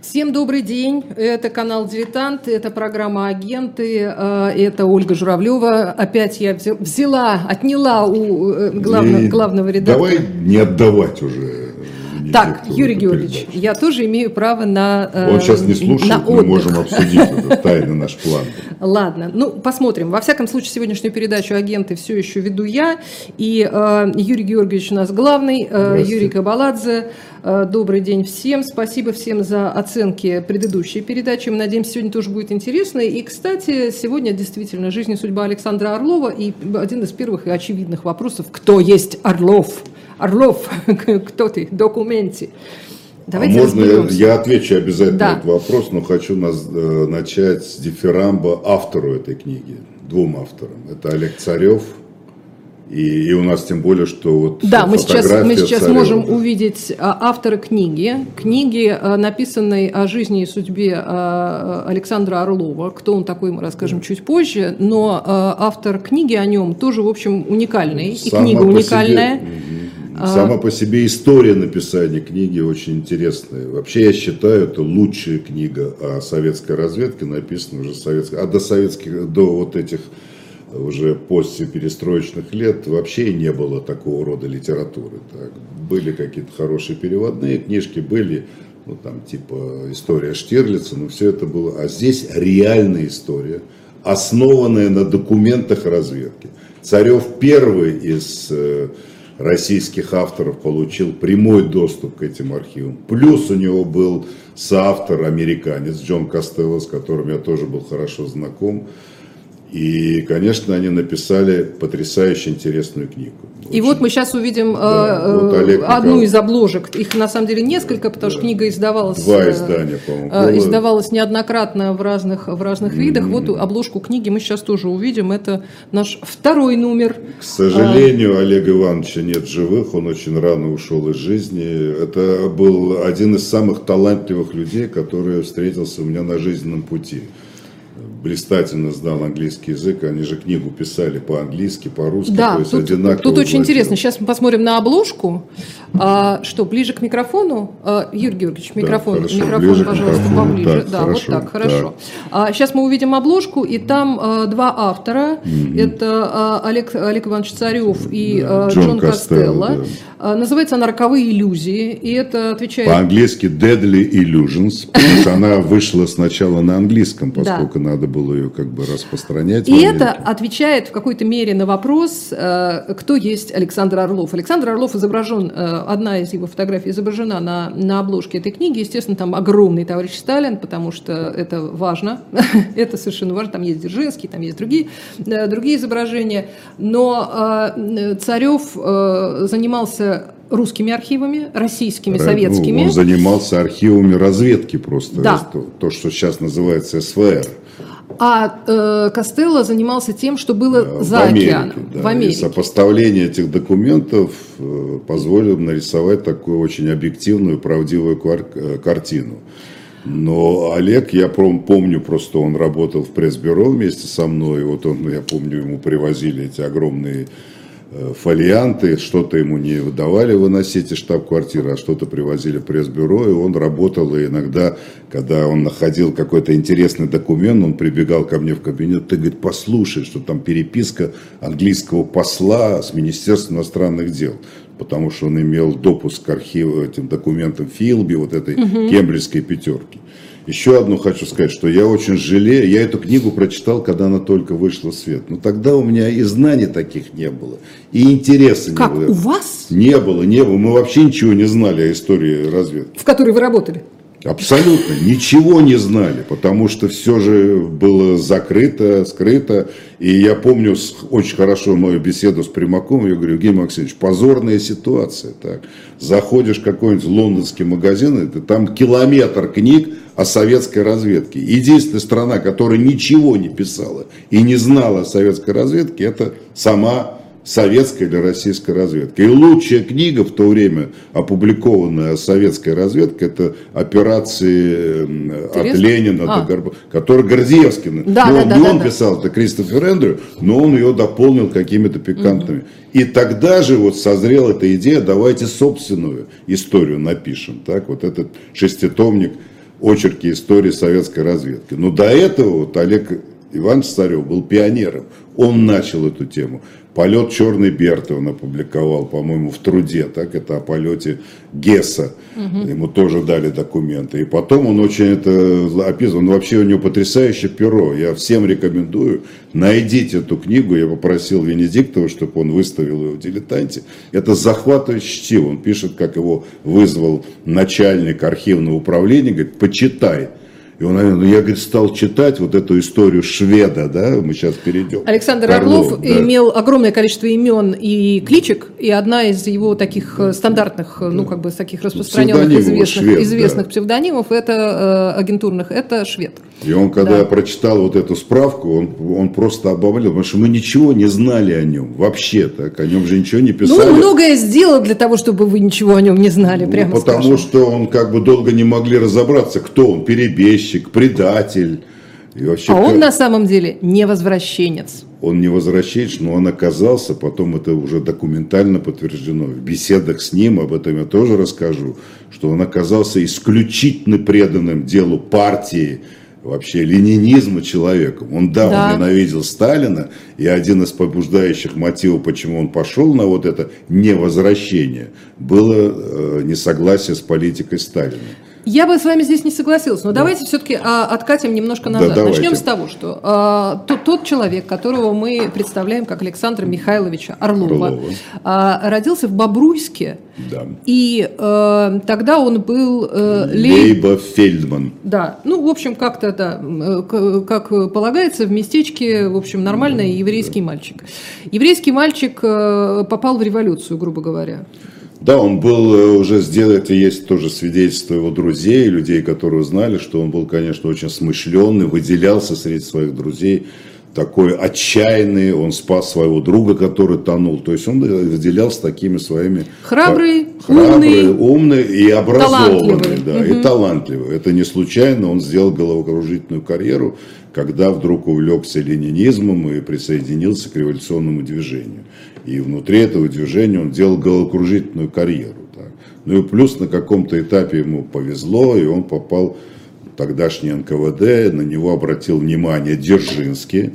Всем добрый день. Это канал «Дилетант», это программа «Агенты», э, это Ольга Журавлева. Опять я взяла, отняла у э, главного, главного редактора. Давай не отдавать уже. Так, Юрий Георгиевич, я тоже имею право на э, Он сейчас не слушает, мы можем обсудить это, тайный наш план. Ладно, ну посмотрим. Во всяком случае, сегодняшнюю передачу «Агенты» все еще веду я, и э, Юрий Георгиевич у нас главный, э, Юрий Кабаладзе. Э, добрый день всем, спасибо всем за оценки предыдущей передачи. Мы надеемся, сегодня тоже будет интересно. И, кстати, сегодня действительно жизнь и судьба Александра Орлова, и один из первых и очевидных вопросов, кто есть Орлов? Орлов, кто ты, документе. Давайте а можно я, я отвечу обязательно да. этот вопрос, но хочу нас, э, начать с дифирамба автору этой книги, двум авторам. Это Олег Царев, и, и у нас тем более, что вот Да, мы сейчас, мы сейчас Царева, можем увидеть а, автора книги, книги, а, написанной о жизни и судьбе а, Александра Орлова. Кто он такой, мы расскажем да. чуть позже, но автор книги о нем тоже, в общем, уникальный, и книга уникальная. Себе, Сама по себе история написания книги очень интересная. Вообще я считаю, это лучшая книга о советской разведке, написана уже советской, а до советских, до вот этих уже после перестроечных лет вообще не было такого рода литературы. Так. Были какие-то хорошие переводные книжки, были ну, там, типа история Штирлица, но все это было. А здесь реальная история, основанная на документах разведки. Царев первый из э, российских авторов получил прямой доступ к этим архивам. Плюс у него был соавтор американец Джон Костелло, с которым я тоже был хорошо знаком. И, конечно, они написали потрясающе интересную книгу. Очень. И вот мы сейчас увидим да, э, вот Олег одну Николаев. из обложек. Их на самом деле несколько, потому да. что книга издавалась. Два э, издания, по-моему. Э, издавалась неоднократно в разных, в разных mm-hmm. видах. Вот обложку книги мы сейчас тоже увидим. Это наш второй номер. К сожалению, а... Олега Ивановича нет живых. Он очень рано ушел из жизни. Это был один из самых талантливых людей, который встретился у меня на жизненном пути блистательно знал английский язык, они же книгу писали по-английски, по-русски, да, то есть тут, одинаково. Тут очень интересно. Сейчас мы посмотрим на обложку. А, что, ближе к микрофону? А, Юрий Георгиевич, микрофон, да, хорошо, микрофон, пожалуйста, микрофону. поближе. Так, да, хорошо, вот так, хорошо. Так. А, сейчас мы увидим обложку, и там а, два автора. Mm-hmm. Это а, Олег, Олег Иванович Царев и да, а, Джон, Джон Костелло. Костелло да. А, называется она «Роковые иллюзии», и это отвечает... По-английски «Deadly Illusions», потому что она вышла сначала на английском, поскольку надо было ее как бы распространять. И это отвечает в какой-то мере на вопрос, э, кто есть Александр Орлов. Александр Орлов изображен, э, одна из его фотографий изображена на, на обложке этой книги. Естественно, там огромный товарищ Сталин, потому что это важно, это совершенно важно. Там есть Дзержинский, там есть другие, э, другие изображения. Но Царев занимался русскими архивами, российскими, ну, советскими. Он занимался архивами разведки просто, да. то, то, что сейчас называется СВР. А э, Костелло занимался тем, что было да, за в Америке, океаном, да. в Америке. И сопоставление этих документов э, позволило нарисовать такую очень объективную, правдивую э, картину. Но Олег, я помню, просто он работал в пресс-бюро вместе со мной. Вот он, я помню, ему привозили эти огромные фолианты, что-то ему не давали выносить из штаб-квартиры, а что-то привозили в пресс-бюро, и он работал, и иногда, когда он находил какой-то интересный документ, он прибегал ко мне в кабинет, ты, говорит, послушай, что там переписка английского посла с Министерством иностранных дел, потому что он имел допуск к архиву, этим документам Филби, вот этой угу. кембриджской пятерки. Еще одну хочу сказать, что я очень жалею, я эту книгу прочитал, когда она только вышла в свет. Но тогда у меня и знаний таких не было, и интереса как, не было. у вас? Не было, не было. Мы вообще ничего не знали о истории разведки. В которой вы работали? Абсолютно. Ничего не знали, потому что все же было закрыто, скрыто. И я помню очень хорошо мою беседу с Примаком. Я говорю, Евгений Максимович, позорная ситуация. Так. Заходишь в какой-нибудь лондонский магазин, это там километр книг о советской разведке. Единственная страна, которая ничего не писала и не знала о советской разведке, это сама советской или российской разведки. И лучшая книга в то время, опубликованная о советской разведке, это операции Интересно? от Ленина а. до Горбачева, который Гордеевский. Да, ну, да, он, да, не да, он да. писал, это Кристофер Эндрю, но он ее дополнил какими-то пикантными. Угу. И тогда же вот созрела эта идея, давайте собственную историю напишем. Так, вот этот шеститомник очерки истории советской разведки. Но до этого вот Олег Иванович Царев был пионером. Он начал эту тему. Полет черной Берты он опубликовал, по-моему, в труде, так это о полете Гесса. Угу. Ему тоже дали документы. И потом он очень это описывал. Ну, вообще у него потрясающее перо. Я всем рекомендую. Найдите эту книгу. Я попросил Венедиктова, чтобы он выставил ее в дилетанте. Это захватывающе чтиво. Он пишет, как его вызвал начальник архивного управления. Говорит, почитай. И он, ну, я, говорит, стал читать вот эту историю шведа, да, мы сейчас перейдем. Александр Орлов, Орлов да. имел огромное количество имен и кличек, и одна из его таких э, стандартных, да. ну, как бы таких распространенных известных, швед, известных да. псевдонимов, это э, агентурных, это швед. И он, когда да. прочитал вот эту справку, он, он просто обомлел, потому что мы ничего не знали о нем, вообще так, о нем же ничего не писали. Ну, многое сделал для того, чтобы вы ничего о нем не знали, ну, прямо Потому скажем. что он как бы долго не могли разобраться, кто он, перебежчик, предатель. И вообще, а он как... на самом деле не возвращенец. Он не возвращенец, но он оказался, потом это уже документально подтверждено. В беседах с ним, об этом я тоже расскажу, что он оказался исключительно преданным делу партии, вообще ленинизма человеком. Он, да, да, он ненавидел Сталина, и один из побуждающих мотивов, почему он пошел на вот это невозвращение, было э, несогласие с политикой Сталина. Я бы с вами здесь не согласилась, но да. давайте все-таки а, откатим немножко назад. Да, Начнем с того, что а, тот, тот человек, которого мы представляем как Александра Михайловича Орлова, Орлова. А, родился в Бобруйске, да. и а, тогда он был... А, Лейба Фельдман. Да, ну, в общем, как-то, да, как полагается, в местечке, в общем, нормальный еврейский да. мальчик. Еврейский мальчик попал в революцию, грубо говоря. Да, он был э, уже сделан, это есть тоже свидетельство его друзей, людей, которые узнали, что он был, конечно, очень смышленный, выделялся среди своих друзей, такой отчаянный, он спас своего друга, который тонул. То есть он э, выделялся такими своими... Храбрый, храбрый умный, умный и образованный. Да, угу. И талантливый. Это не случайно, он сделал головокружительную карьеру, когда вдруг увлекся ленинизмом и присоединился к революционному движению. И внутри этого движения он делал головокружительную карьеру. Так. Ну и плюс на каком-то этапе ему повезло, и он попал в тогдашний НКВД, на него обратил внимание Дзержинский,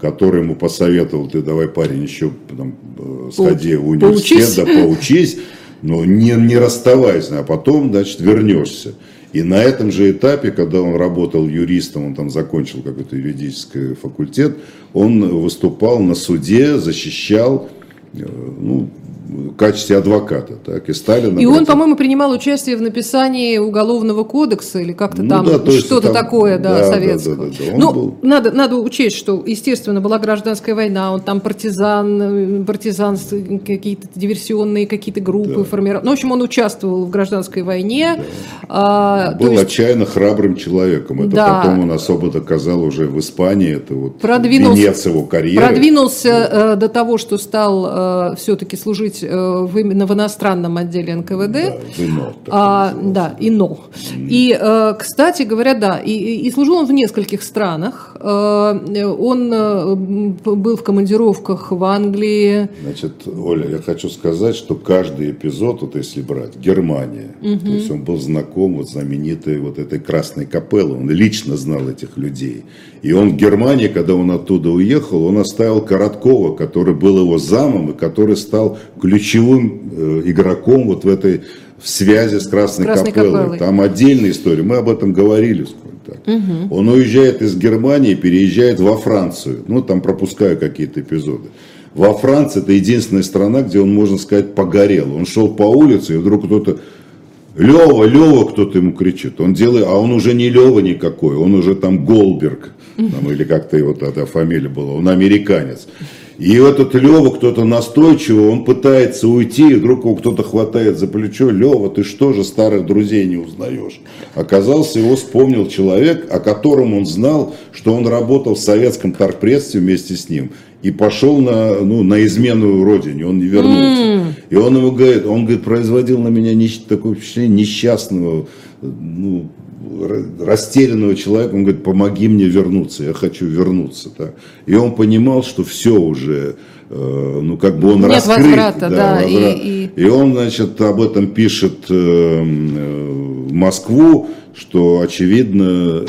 который ему посоветовал, ты давай, парень, еще там, э, сходи в университет, поучись. да, поучись, но не, не расставайся, а потом, значит, вернешься. И на этом же этапе, когда он работал юристом, он там закончил какой-то юридический факультет, он выступал на суде, защищал э, ну, качестве адвоката. Так, и Сталин... И он, по-моему, принимал участие в написании уголовного кодекса или как-то ну, там да, что-то такое, да, да советского. Да, да, да, ну, был... надо, надо учесть, что, естественно, была гражданская война, он там партизан, партизан, какие-то диверсионные какие-то группы да. формировал. Ну, в общем, он участвовал в гражданской войне. Да. А, был есть... отчаянно храбрым человеком. Это да. потом он особо доказал уже в Испании. Это вот продвинулся, венец его карьеры. Продвинулся да. Э, до того, что стал э, все-таки служить быть э, в, именно в иностранном отделе НКВД. Да, ИНО. А, да, ИНО. Mm. И, э, кстати говоря, да, и, и служил он в нескольких странах. Э, он был в командировках в Англии. Значит, Оля, я хочу сказать, что каждый эпизод, вот если брать, Германия, угу. то есть он был знаком вот знаменитой вот этой Красной Капеллы, он лично знал этих людей. И он в Германии, когда он оттуда уехал, он оставил Короткова, который был его замом и который стал ключевым э, игроком вот в этой в связи с Красной, Красной Капеллой. Капеллой. Там отдельная история, мы об этом говорили. Так. Угу. Он уезжает из Германии, переезжает во Францию. Ну, там пропускаю какие-то эпизоды. Во Франции это единственная страна, где он, можно сказать, погорел. Он шел по улице, и вдруг кто-то Лева, Лева, кто-то ему кричит. Он делает, а он уже не Лева никакой, он уже там Голберг, там, или как-то его тогда фамилия была, он американец. И этот Лева кто-то настойчиво, он пытается уйти, и вдруг его кто-то хватает за плечо. Лева, ты что же старых друзей не узнаешь? Оказался, его вспомнил человек, о котором он знал, что он работал в советском торгпредстве вместе с ним. И пошел на, ну, на измену родине, он не вернулся. Mm. И он ему говорит, он говорит, производил на меня такое впечатление несчастного, ну, растерянного человека, он говорит, помоги мне вернуться, я хочу вернуться. Так. И он понимал, что все уже, э, ну как бы он Нет раскрыт. Возврата, да, да, возврат. и, и... и он, значит, об этом пишет э, э, в Москву, что очевидно,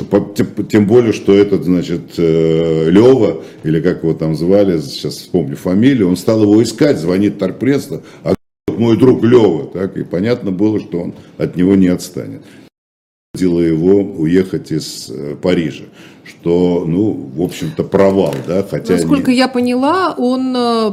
тем более, что этот, значит, Лева, или как его там звали, сейчас вспомню фамилию, он стал его искать, звонит торгпрессу, а мой друг Лева, так, и понятно было, что он от него не отстанет. Его уехать из э, Парижа что, ну, в общем-то, провал, да, хотя... Насколько не... я поняла, он э,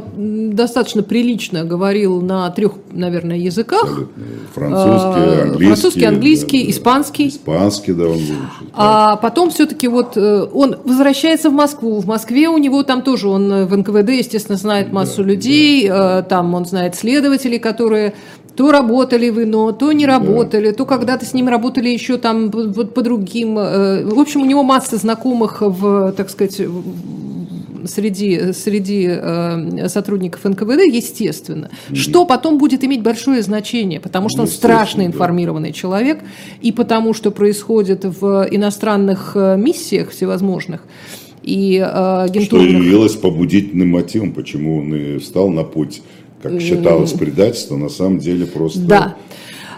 достаточно прилично говорил на трех, наверное, языках. Абсолютно. Французский, а, английский. Французский, английский, да, испанский. Испанский, да, он выучил. А потом все-таки вот э, он возвращается в Москву. В Москве у него там тоже, он в НКВД, естественно, знает массу да, людей, да. Там он знает следователей, которые то работали в ИНО, то не работали, да. то когда-то с ним работали еще там по, по другим. Э, в общем, у него масса знакомых в, так сказать, среди, среди э, сотрудников НКВД, естественно, mm-hmm. что потом будет иметь большое значение, потому что он страшно информированный да. человек, и потому что происходит в иностранных э, миссиях всевозможных, и э, агентурных... Что явилось побудительным мотивом, почему он и встал на путь как считалось предательство, на самом деле просто... Да.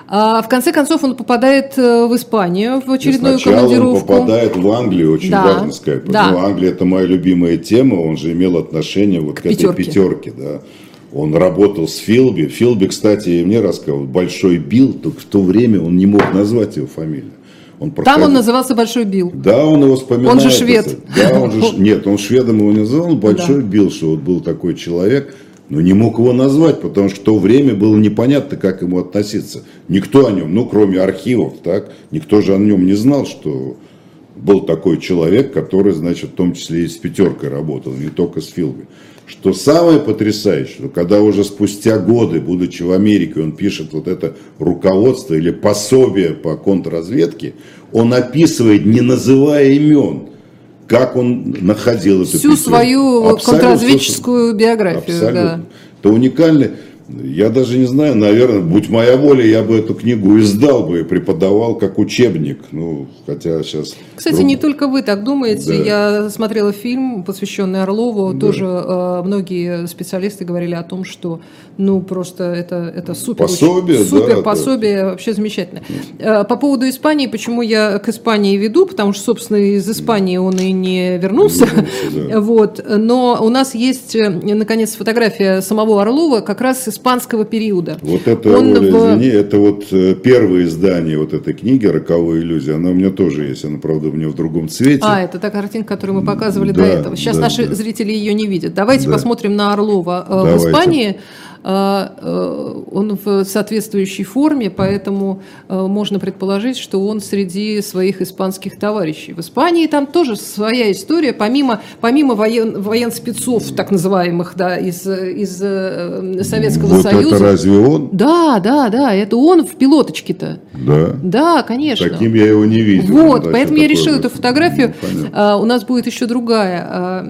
А в конце концов он попадает э, в Испанию в очередную Сначала командировку. он попадает в Англию, очень да, важно сказать. Потому да. Англия это моя любимая тема, он же имел отношение вот к, к этой пятерке. Да. Он работал с Филби. Филби, кстати, и мне рассказывал, Большой Билл, только в то время он не мог назвать его фамилию. Он проходил... Там он назывался Большой Билл. Да, он его вспоминает. Он же швед. Да, он же... Нет, он шведом его не называл, он Большой да. Билл, что вот был такой человек, но не мог его назвать, потому что в то время было непонятно, как ему относиться. Никто о нем, ну, кроме архивов, так, никто же о нем не знал, что был такой человек, который, значит, в том числе и с пятеркой работал, не только с Филби. Что самое потрясающее, что когда уже спустя годы, будучи в Америке, он пишет вот это руководство или пособие по контрразведке, он описывает, не называя имен, как он находил эту Всю пятерку. свою Абсолютно, контрразведческую биографию. Абсолютно. Да. Это уникальный. Я даже не знаю, наверное, будь моя воля, я бы эту книгу издал бы и преподавал как учебник. Ну, хотя сейчас... Кстати, друг... не только вы так думаете. Да. Я смотрела фильм, посвященный Орлову. Да. Тоже э, многие специалисты говорили о том, что ну просто это, это супер. Пособие, Супер да, пособие, да. вообще замечательно. Да. По поводу Испании, почему я к Испании веду, потому что, собственно, из Испании он и не вернулся. вернулся да. вот. Но у нас есть, э, наконец, фотография самого Орлова как раз испанского периода. Вот это, он Оля, в... извини, это вот э, первое издание вот этой книги «Роковая иллюзия». Она у меня тоже есть, она, правда, у меня в другом цвете. А, это та картинка, которую мы показывали да, до этого. Сейчас да, наши да. зрители ее не видят. Давайте да. посмотрим на Орлова э, Давайте. в Испании. А, э, он в соответствующей форме, поэтому э, можно предположить, что он среди своих испанских товарищей. В Испании там тоже своя история, помимо, помимо воен, военспецов, так называемых, да, из, из э, Советского вот Союза. это разве он? Да, да, да, это он в пилоточке-то. Да? Да, конечно. Таким я его не видел. Вот, поэтому я решила эту фотографию. Ну, а, у нас будет еще другая, а,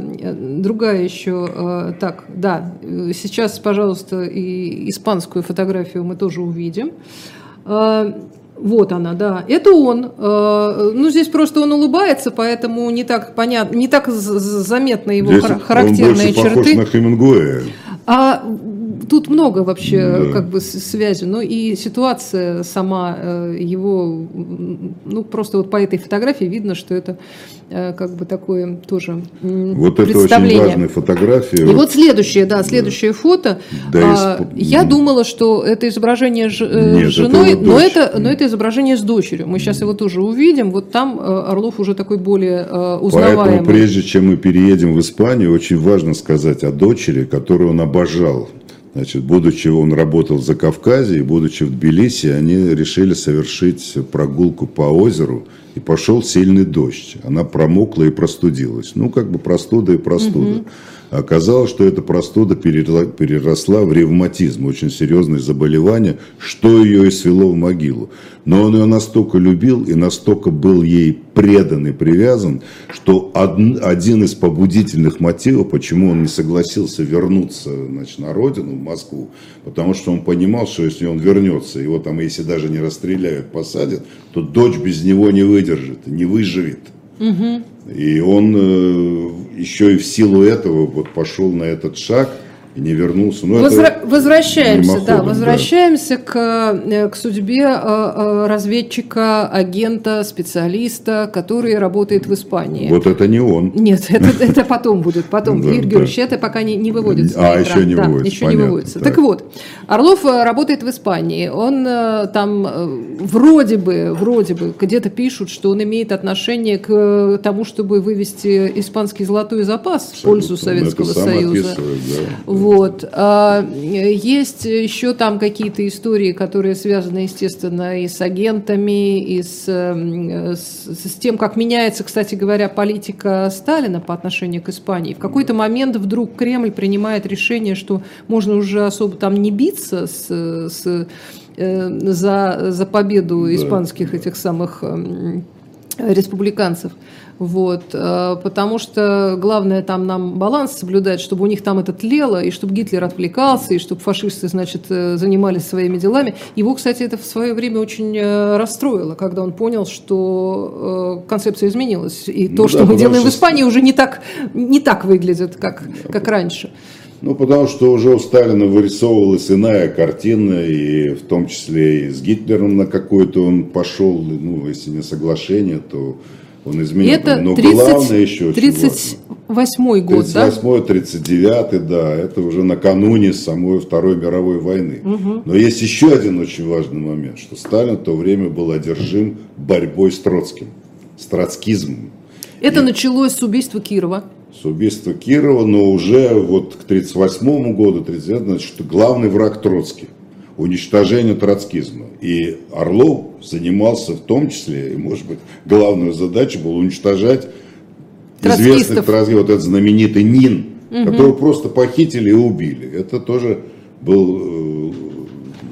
другая еще, а, так, да, сейчас, пожалуйста, и испанскую фотографию мы тоже увидим. А, вот она, да. Это он. А, ну, здесь просто он улыбается, поэтому не так понятно, не так заметно его здесь характерные он больше черты. Похож на Хемингуэя. А тут много вообще да. как бы связи, но и ситуация сама э, его, ну просто вот по этой фотографии видно, что это э, как бы такое тоже Вот это очень важная фотография. И вот, вот следующее, да, следующее да. фото. Да, а, Я думала, что это изображение ж, э, Нет, женой, это но это, но это изображение с дочерью. Мы сейчас его тоже увидим. Вот там Орлов уже такой более узнаваемый. Поэтому прежде чем мы переедем в Испанию, очень важно сказать о дочери, которую он обожал. Значит, будучи, он работал за Кавказе, и будучи в Тбилиси, они решили совершить прогулку по озеру, и пошел сильный дождь. Она промокла и простудилась. Ну, как бы простуда и простуда. Угу. Оказалось, что эта простуда переросла в ревматизм, очень серьезное заболевание, что ее и свело в могилу. Но он ее настолько любил и настолько был ей предан и привязан, что один из побудительных мотивов, почему он не согласился вернуться значит, на родину, в Москву, потому что он понимал, что если он вернется, его там, если даже не расстреляют, посадят, то дочь без него не выдержит, не выживет. Угу. И он э, еще и в силу этого вот пошел на этот шаг. И не вернулся. Но Возра- это возвращаемся, да, возвращаемся да. К, э, к судьбе э, э, разведчика, агента, специалиста, который работает в Испании. Вот это не он. Нет, это, это потом будет, потом. Да, Юрий Георгиевич, это пока не, не выводится. А, еще не да, выводится. Еще не выводится. Так. так вот, Орлов работает в Испании. Он там вроде бы, вроде бы, где-то пишут, что он имеет отношение к тому, чтобы вывести испанский золотой запас в пользу Советского Союза. Да. Вот. А, есть еще там какие-то истории, которые связаны, естественно, и с агентами, и с, с, с тем, как меняется, кстати говоря, политика Сталина по отношению к Испании. В какой-то момент вдруг Кремль принимает решение, что можно уже особо там не биться с, с, э, за, за победу испанских этих самых республиканцев. Вот, э, потому что главное там нам баланс соблюдать, чтобы у них там это тлело, и чтобы Гитлер отвлекался, и чтобы фашисты, значит, э, занимались своими делами. Его, кстати, это в свое время очень э, расстроило, когда он понял, что концепция изменилась, и то, ну, что да, мы делаем что... в Испании, уже не так, не так выглядит, как, как раньше. Ну, потому что уже у Сталина вырисовывалась иная картина, и в том числе и с Гитлером на какой-то он пошел, ну, если не соглашение, то он изменил. Это Но 30, главное еще 38 год, 38 39 да, это уже накануне самой Второй мировой войны. Угу. Но есть еще один очень важный момент, что Сталин в то время был одержим борьбой с Троцким, с троцкизмом. Это И... началось с убийства Кирова. С убийства Кирова, но уже вот к 1938 году, 39 значит, главный враг Троцкий уничтожению троцкизма. И Орлов занимался в том числе, и может быть главную задачу было уничтожать троцкистов, вот этот знаменитый Нин, угу. которого просто похитили и убили. Это тоже был э,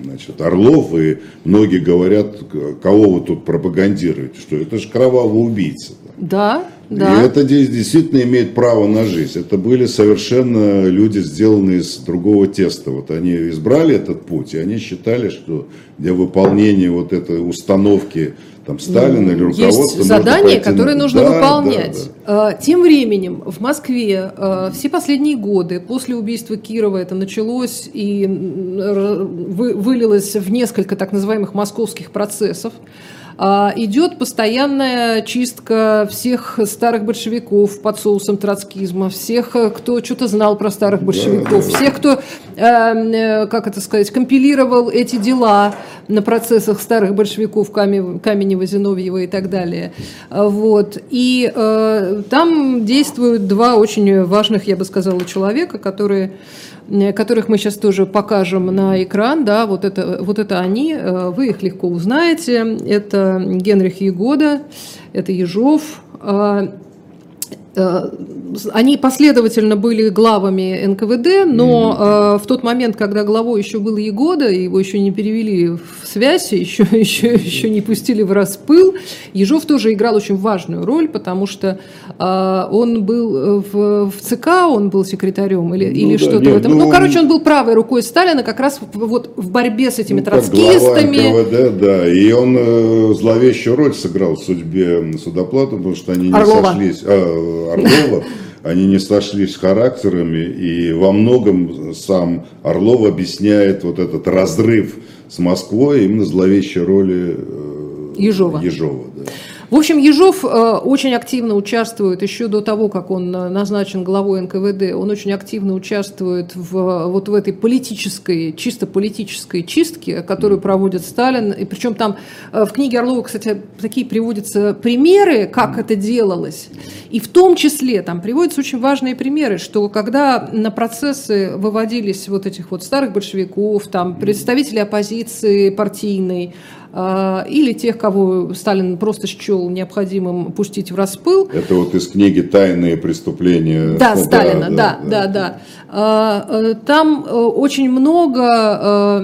значит, Орлов, и многие говорят, кого вы тут пропагандируете, что это же кровавый убийца. Да, да. И это здесь действительно имеет право на жизнь. Это были совершенно люди, сделанные из другого теста. Вот они избрали этот путь, и они считали, что для выполнения вот этой установки там Сталина или руководства. Есть задание, которое на... нужно да, выполнять. Да, да. Тем временем в Москве а, все последние годы после убийства Кирова это началось и вылилось в несколько так называемых московских процессов. А, идет постоянная чистка всех старых большевиков под соусом троцкизма, всех, кто что-то знал про старых большевиков, всех, кто, как это сказать, компилировал эти дела на процессах старых большевиков Каменева, Зиновьева и так далее. Вот. И э, там действуют два очень важных, я бы сказала, человека, которые Э, которых мы сейчас тоже покажем на экран, да, вот это, вот это они, э, вы их легко узнаете. Это Генрих Егода, это Ежов, а, Э, они последовательно были главами НКВД, но mm-hmm. в тот момент, когда главой еще был Егода, его еще не перевели в связь, еще, еще, еще не пустили в распыл, Ежов тоже играл очень важную роль, потому что э, он был в, в ЦК, он был секретарем или, ну, или да, что-то нет, в этом. Ну, ну, короче, он был правой рукой Сталина как раз вот в борьбе с этими ну, троцкистами. НКВД, да, и он э, зловещую роль сыграл в судьбе судоплата, потому что они не Орлова. сошлись. Э, Орлова, они не сошлись характерами, и во многом сам Орлов объясняет вот этот разрыв с Москвой именно зловещей роли э, Ежова. Ежова да. В общем, Ежов э, очень активно участвует еще до того, как он назначен главой НКВД. Он очень активно участвует в, вот в этой политической, чисто политической чистке, которую проводит Сталин. И причем там э, в книге Орлова, кстати, такие приводятся примеры, как это делалось. И в том числе там приводятся очень важные примеры, что когда на процессы выводились вот этих вот старых большевиков, там представители оппозиции партийной, или тех, кого Сталин просто счел необходимым пустить в распыл. Это вот из книги «Тайные преступления». Да, ну, Сталина, да, да, да. да, да. А, э, там э, очень много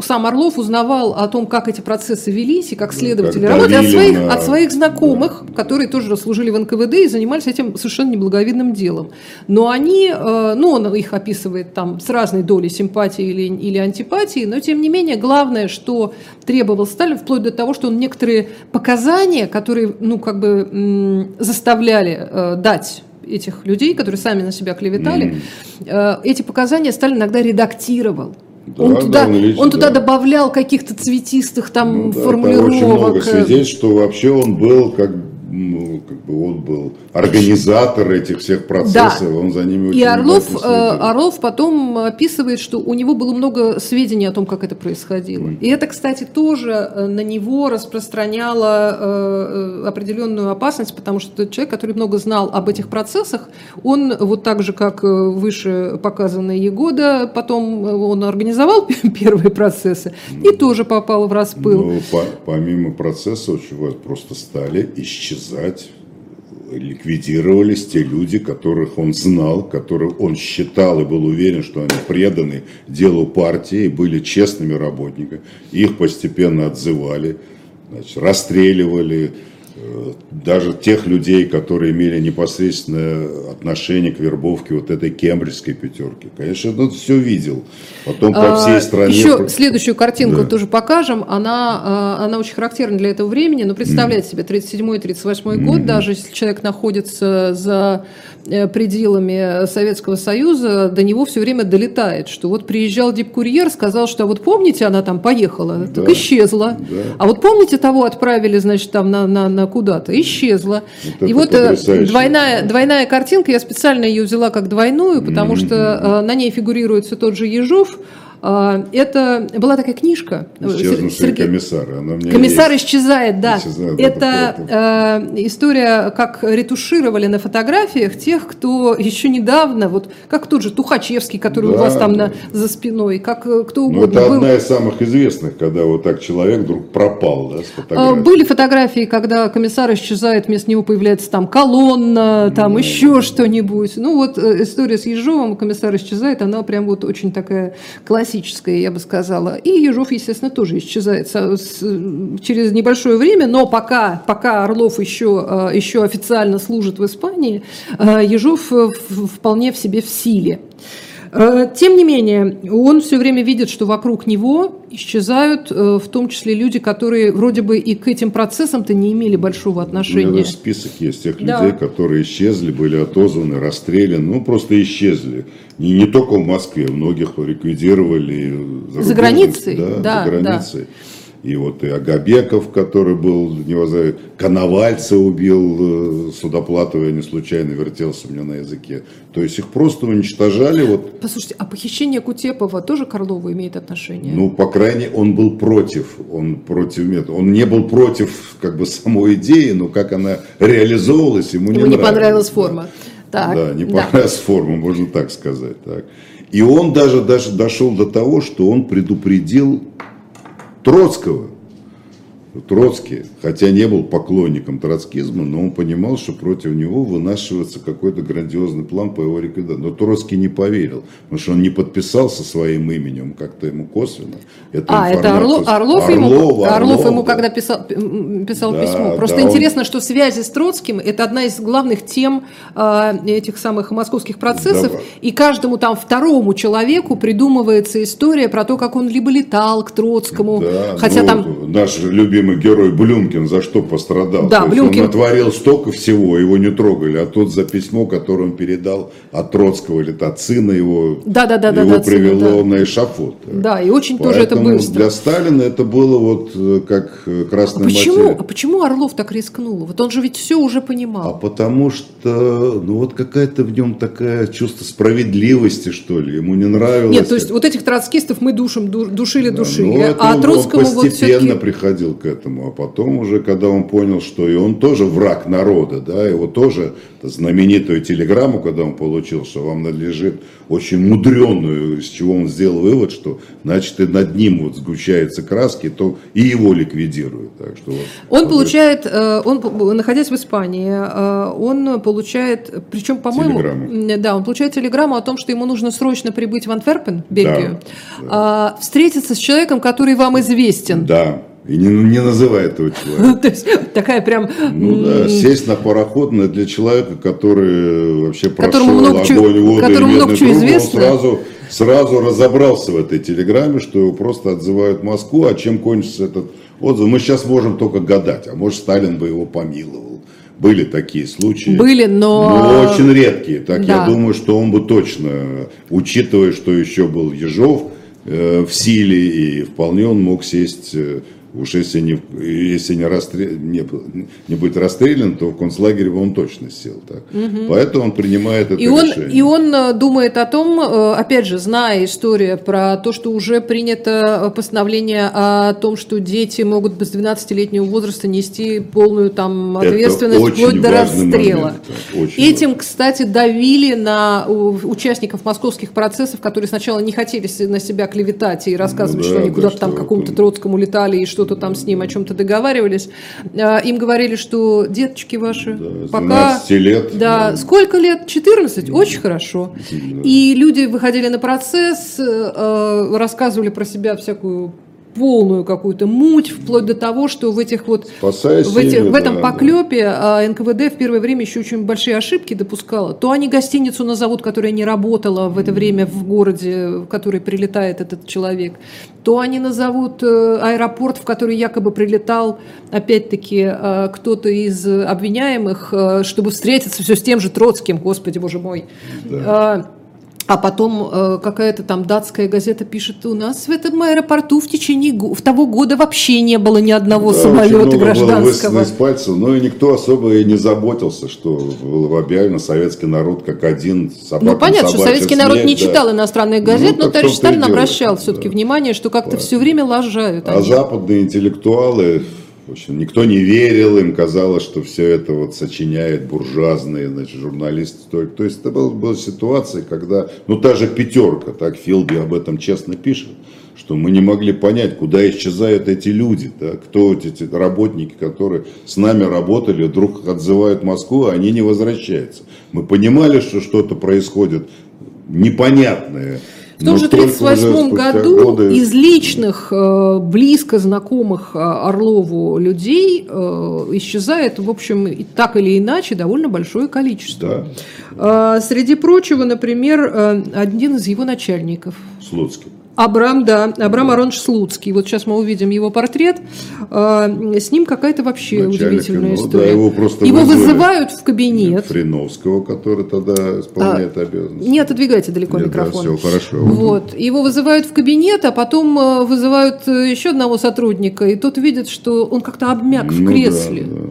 сам Орлов узнавал о том, как эти процессы велись и как следователи как работали от своих, на... от своих знакомых, да. которые тоже служили в НКВД и занимались этим совершенно неблаговидным делом. Но они, э, ну, он их описывает там с разной долей симпатии или, или антипатии, но тем не менее, главное, что требовал Сталин, вплоть до того, что он некоторые показания, которые, ну, как бы заставляли э, дать этих людей, которые сами на себя клеветали, mm. эти показания Сталин иногда редактировал. Да, он, туда, да, он туда добавлял каких-то цветистых там ну, да, формулировок. очень много свидетельств, что вообще он был как ну, как бы он был организатор этих всех процессов, да. он за ними очень И Орлов, э, Орлов потом описывает, что у него было много сведений о том, как это происходило. Mm. И это, кстати, тоже э, на него распространяло э, определенную опасность, потому что человек, который много знал об этих процессах, он вот так же, как выше показанный Егода, потом он организовал первые процессы mm. и тоже попал в распыл. Ну, по, помимо процессов, чего просто стали исчезать исчезать, ликвидировались те люди, которых он знал, которых он считал и был уверен, что они преданы делу партии были честными работниками. Их постепенно отзывали, значит, расстреливали, даже тех людей, которые имели непосредственное отношение к вербовке вот этой кембриджской пятерки. Конечно, он все видел. Потом по всей а, стране... Еще следующую картинку да. тоже покажем. Она, а, она очень характерна для этого времени. Но представляете mm. себе, 37-38 mm. год, даже если человек находится за э, пределами Советского Союза, до него все время долетает, что вот приезжал дипкурьер, сказал, что а вот помните, она там поехала, да. так исчезла. Да. А вот помните, того отправили, значит, там на, на, на куда-то, исчезла. Вот и вот э, двойная, двойная картинка, я специально ее взяла как двойную, потому mm-hmm. что э, на ней фигурирует все тот же Ежов, это была такая книжка. Исчезнувшие Сергей... комиссары. Она Комиссар есть. исчезает, да. Исчезает, это э, история, как ретушировали на фотографиях тех, кто еще недавно, вот как тот же Тухачевский, который да, у вас там да. на, за спиной, как э, кто ну, угодно. Ну, это был. одна из самых известных, когда вот так человек вдруг пропал, да, с а, фотографией. Были фотографии, когда комиссар исчезает, вместо него появляется там колонна, там mm. еще что-нибудь. Ну вот э, история с Ежовым, комиссар исчезает, она прям вот очень такая классическая классическое, я бы сказала. И Ежов, естественно, тоже исчезает через небольшое время, но пока, пока Орлов еще, э, еще официально служит в Испании, э, Ежов э, вполне в себе в силе. Тем не менее, он все время видит, что вокруг него исчезают, в том числе люди, которые вроде бы и к этим процессам-то не имели большого отношения. У меня список есть тех да. людей, которые исчезли, были отозваны, расстреляны, ну просто исчезли. И не только в Москве, многих ликвидировали. За, за границей? Да, да, за границей. Да. И вот и Агабеков, который был, невозможно, Коновальца убил, э, Судоплатова, я не случайно вертелся у меня на языке. То есть их просто уничтожали. Вот. Послушайте, а похищение Кутепова тоже к Орлову имеет отношение? Ну, по крайней мере, он был против. Он против метода. Он не был против как бы самой идеи, но как она реализовывалась, ему, ему не, не понравилась форма. Так, да, не понравилась да. форма, можно так сказать. Так. И он даже, даже дошел до того, что он предупредил Троцкого, Троцкий, хотя не был поклонником троцкизма, но он понимал, что против него вынашивается какой-то грандиозный план по его ликвидации. Но Троцкий не поверил, потому что он не подписался своим именем, как-то ему косвенно. Это а, это Орлов, Орлов, Орлов, ему, Орлов, Орлов ему да. когда писал, писал да, письмо. Просто да, интересно, он... что связи с Троцким – это одна из главных тем э, этих самых московских процессов, да. и каждому там второму человеку придумывается история про то, как он либо летал к Троцкому, да, хотя ну, там… Наш любимый любимый герой Блюмкин за что пострадал. Да, Блюмкин... Он натворил столько всего, его не трогали. А тут за письмо, которое он передал от Троцкого или от сына его, да, да, да, его да, привело сына, да. на эшафот. Да, и очень Поэтому тоже это быстро. Для Сталина это было вот э, как э, красная а почему, материя. А почему Орлов так рискнул? Вот он же ведь все уже понимал. А потому что, ну вот какая-то в нем такая чувство справедливости, что ли. Ему не нравилось. Нет, то есть вот этих троцкистов мы душим, душили, да, душили. Ну, а Троцкому он постепенно вот приходил к этому. А потом уже, когда он понял, что и он тоже враг народа, да, его тоже знаменитую телеграмму, когда он получил, что вам надлежит очень мудренную, из чего он сделал вывод, что значит и над ним вот сгущаются краски, то и его ликвидируют. Так что, вот, он вот получает, это... он, находясь в Испании, э, он получает, причем, по-моему, телеграмму. да, он получает телеграмму о том, что ему нужно срочно прибыть в Антверпен, Бельгию, да, да. встретиться с человеком, который вам известен. Да. И не, не называй этого человека. То есть такая прям... Ну да, сесть на пароход для человека, который вообще прошел огонь, воду и медный круг, он сразу, сразу разобрался в этой телеграмме, что его просто отзывают в Москву, а чем кончится этот отзыв, мы сейчас можем только гадать, а может Сталин бы его помиловал, Были такие случаи. Были, но... Но очень редкие. Так да. я думаю, что он бы точно, учитывая, что еще был Ежов э, в силе, и вполне он мог сесть э, Уж если не, если не, расстрел, не, не будет расстрелян, то в концлагере бы он точно сел. Так. Угу. Поэтому он принимает это и он, решение. И он э, думает о том, э, опять же, зная историю про то, что уже принято постановление о том, что дети могут без 12-летнего возраста нести полную там, ответственность вплоть до расстрела. Момент, Этим, важно. кстати, давили на участников московских процессов, которые сначала не хотели на себя клеветать и рассказывать, ну, да, что они да, куда-то там какому-то Троцкому летали и что что-то там с ним о чем-то договаривались. А, им говорили, что деточки ваши да, пока... лет. Да, да, сколько лет? 14? Да. Очень хорошо. Да. И люди выходили на процесс, э, рассказывали про себя всякую полную какую-то муть, вплоть до того, что в этих вот в, этих, в этом да, поклепе да. НКВД в первое время еще очень большие ошибки допускала. То они гостиницу назовут, которая не работала в это время в городе, в который прилетает этот человек, то они назовут э, аэропорт, в который якобы прилетал, опять-таки, э, кто-то из обвиняемых, э, чтобы встретиться все с тем же Троцким, господи, боже мой. Да. А, а потом э, какая-то там датская газета пишет, у нас в этом аэропорту в течение в того года вообще не было ни одного да, самолета гражданского. Было из пальцев, но и никто особо и не заботился, что было объявлено советский народ как один собака. Ну понятно, что советский смерть, народ не да. читал иностранных ну, газет, ну, но товарищ Сталин обращал все-таки да. внимание, что как-то все время лажают. А они. западные интеллектуалы в общем, никто не верил, им казалось, что все это вот сочиняет буржуазные значит, журналисты. То, есть это была, была ситуация, когда, ну та же пятерка, так Филби об этом честно пишет, что мы не могли понять, куда исчезают эти люди, да, кто эти работники, которые с нами работали, вдруг отзывают Москву, а они не возвращаются. Мы понимали, что что-то происходит непонятное. В том же 1938 году годы... из личных, э, близко знакомых э, Орлову людей э, исчезает, в общем, так или иначе, довольно большое количество. Да. Среди прочего, например, один из его начальников. Слуцкий. Абрам, да, Абрам Аронович Слуцкий. Вот сейчас мы увидим его портрет. А, с ним какая-то вообще Начальник, удивительная ну, история. Да, его просто его вызывают в кабинет. Фриновского, который тогда исполняет а, обязанности. Не отодвигайте далеко Нет, микрофон. Да, все хорошо. Вот. Его вызывают в кабинет, а потом э, вызывают э, еще одного сотрудника, и тот видит, что он как-то обмяк в ну, кресле. Да, да.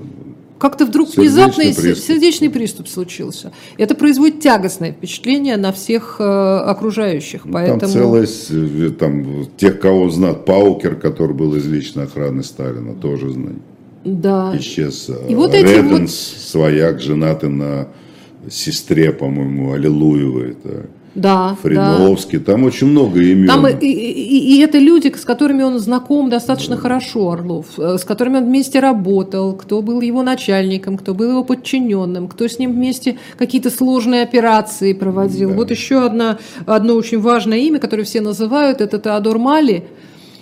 Как-то вдруг сердечный внезапно приступ. сердечный приступ случился. Это производит тягостное впечатление на всех э, окружающих. Ну, поэтому... Там целость, э, там, тех, кого знает, Паукер, который был из личной охраны Сталина, тоже знает. Да. Исчез. И вот Реденс, эти вот... свояк, женатый на сестре, по-моему, Аллилуевой. Так да, Фриновский, да. там очень много имен. Там и, и, и это люди, с которыми он знаком достаточно да. хорошо, Орлов, э, с которыми он вместе работал, кто был его начальником, кто был его подчиненным, кто с ним вместе какие-то сложные операции проводил. Да. Вот еще одна, одно очень важное имя, которое все называют, это Теодор Мали.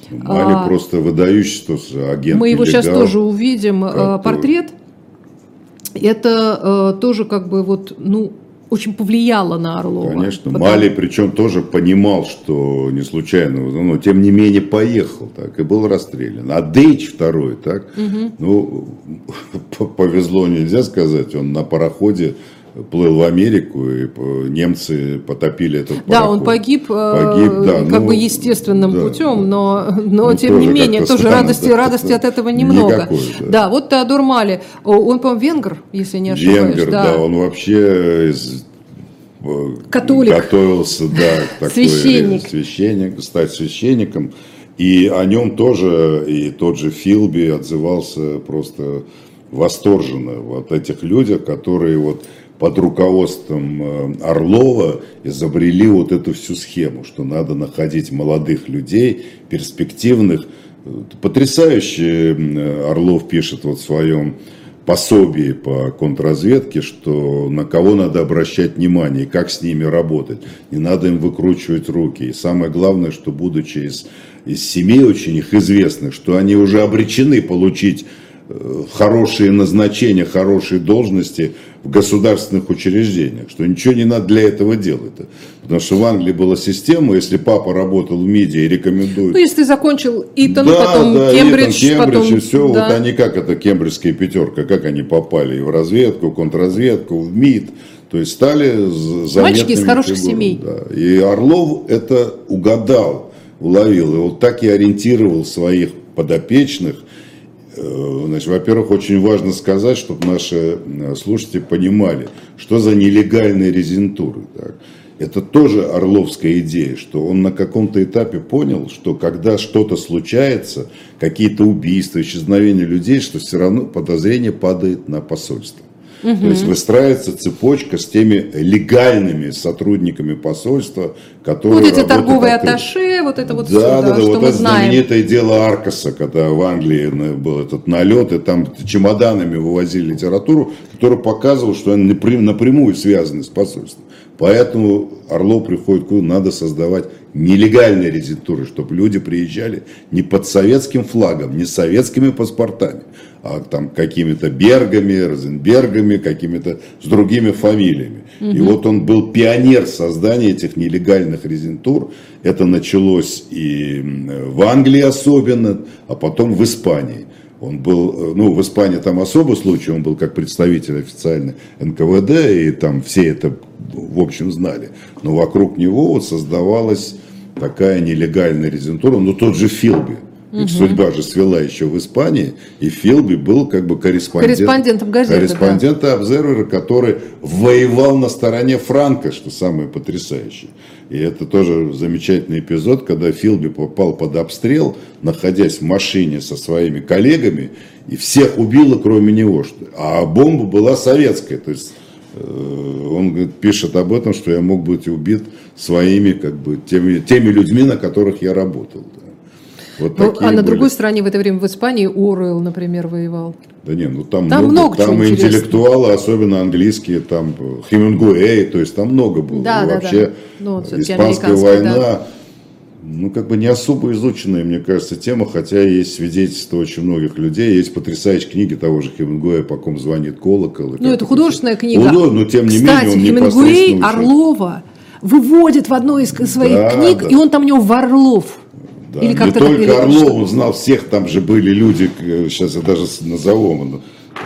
Мали а, просто выдающийся агент. Мы его сейчас тоже увидим. Э, который... Портрет. Это э, тоже как бы вот, ну, очень повлияло на Орлова. Конечно, потому... Мали причем тоже понимал, что не случайно, но тем не менее поехал так и был расстрелян. А Дейч второй, так, угу. ну, повезло нельзя сказать, он на пароходе плыл в Америку, и немцы потопили этот пароход. Да, он погиб, э, погиб да, как ну, бы естественным да, путем, но, но ну, тем не менее, тоже странно, радости, да, радости от этого немного. Никакой, да. да, вот Теодор Мали, он, по-моему, венгр, если не ошибаюсь. Венгер, да, да он вообще из э, Католик. готовился, да, такой священник. священник, стать священником. И о нем тоже, и тот же Филби отзывался просто восторженно вот этих людях, которые вот под руководством э, Орлова изобрели вот эту всю схему, что надо находить молодых людей, перспективных. Потрясающе Орлов пишет вот в своем пособии по контрразведке, что на кого надо обращать внимание, как с ними работать. Не надо им выкручивать руки. И самое главное, что будучи из, из семей очень их известных, что они уже обречены получить э, хорошие назначения, хорошие должности в государственных учреждениях, что ничего не надо для этого делать. Потому что в Англии была система, если папа работал в МИДе и рекомендует... Ну, если ты закончил Итон, да, потом да, Кембридж, Итон, Кембридж потом... и все, да. вот они как это кембриджская пятерка, как они попали и в разведку, в контрразведку, в МИД, то есть стали заметными Мальчики из хороших фигурами, семей. Да. И Орлов это угадал, уловил, и вот так и ориентировал своих подопечных. Э, Значит, во-первых, очень важно сказать, чтобы наши э, слушатели понимали, что за нелегальные резентуры. Так. Это тоже орловская идея, что он на каком-то этапе понял, что когда что-то случается, какие-то убийства, исчезновения людей, что все равно подозрение падает на посольство. Угу. То есть выстраивается цепочка с теми легальными сотрудниками посольства, которые Вот эти торговые открыто. атташе, вот это вот Да, все, да, да, что вот мы это знаем. знаменитое дело Аркаса, когда в Англии на- был этот налет, и там чемоданами вывозили литературу, которая показывала, что они напря- напрямую связаны с посольством. Поэтому Орлов приходит к надо создавать нелегальные резидентуры, чтобы люди приезжали не под советским флагом, не с советскими паспортами, а там какими-то Бергами, Розенбергами, какими-то с другими фамилиями. И вот он был пионер создания этих нелегальных резидентур. Это началось и в Англии особенно, а потом в Испании. Он был, э, ну, в Испании там особый случай, он был как представитель официальный НКВД, и там все это, в общем, знали. Но вокруг него вот создавалась такая нелегальная резидентура, ну, тот же Филби. Ведь судьба же свела еще в Испании, и Филби был как бы корреспондент, Корреспондентом газеты, корреспондента Обзервера, который воевал на стороне Франка, что самое потрясающее. И это тоже замечательный эпизод, когда Филби попал под обстрел, находясь в машине со своими коллегами, и всех убило, кроме него. А бомба была советская. То есть э, он говорит, пишет об этом, что я мог быть убит своими, как бы, теми, теми людьми, на которых я работал. да. Вот Ну, а на были. другой стороне в это время в Испании Оруэлл, например, воевал. Да не, ну там, Там много, много там чего и интересного. интеллектуалы, особенно английские, там э, Хемингуэй, то есть там много было. Да, И да, вообще да. Ну, вот всё-таки испанская война, ну как бы не особо изученная, мне кажется, тема, хотя есть свидетельства очень многих людей, есть потрясающие книги того же Хемингуэя, по ком звонит колокол. Ну, это художественная книга. Худо- но тем не Кстати, менее он Хемингуэй. Орлова выводит в одной из своих Да, книг, да. и он там у него Варлов. Да, Или не как-то так, только или Орлов, он знал всех, там же были люди, сейчас я даже назову,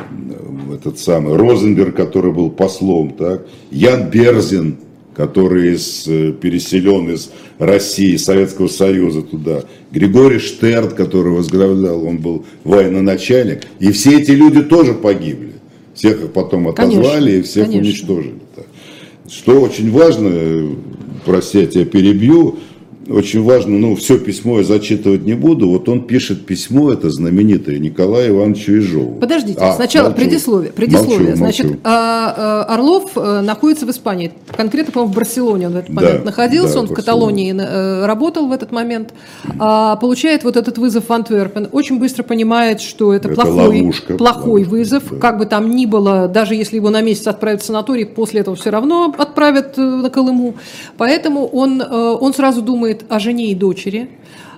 э, этот самый Розенберг, который был послом, так, Ян Берзин, который из, э, переселен из России, Советского Союза туда, Григорий Штерн, который возглавлял, он был военачальник, и все эти люди тоже погибли. Всех их потом отозвали Конечно, и всех конечно. уничтожили. Что очень важно, э, прости, я тебя перебью, очень важно, ну, все письмо я зачитывать не буду, вот он пишет письмо, это знаменитое, Николаю Ивановичу Ежову. Подождите, А, сначала молчу. предисловие. предисловие. Молчу, Значит, молчу. а, а, Орлов э, находится в Испании, конкретно, по-моему, в Барселоне он в этот Да, момент находился, да, он в Каталонии э, работал в этот момент, а, получает вот этот вызов в Антверпен, очень быстро понимает, что это, Это плохой, ловушка, плохой ловушка, вызов, да. как бы там ни было, даже если его на месяц отправят в санаторий, после этого все равно отправят э, на Колыму, поэтому он, он сразу думает о жене и дочери,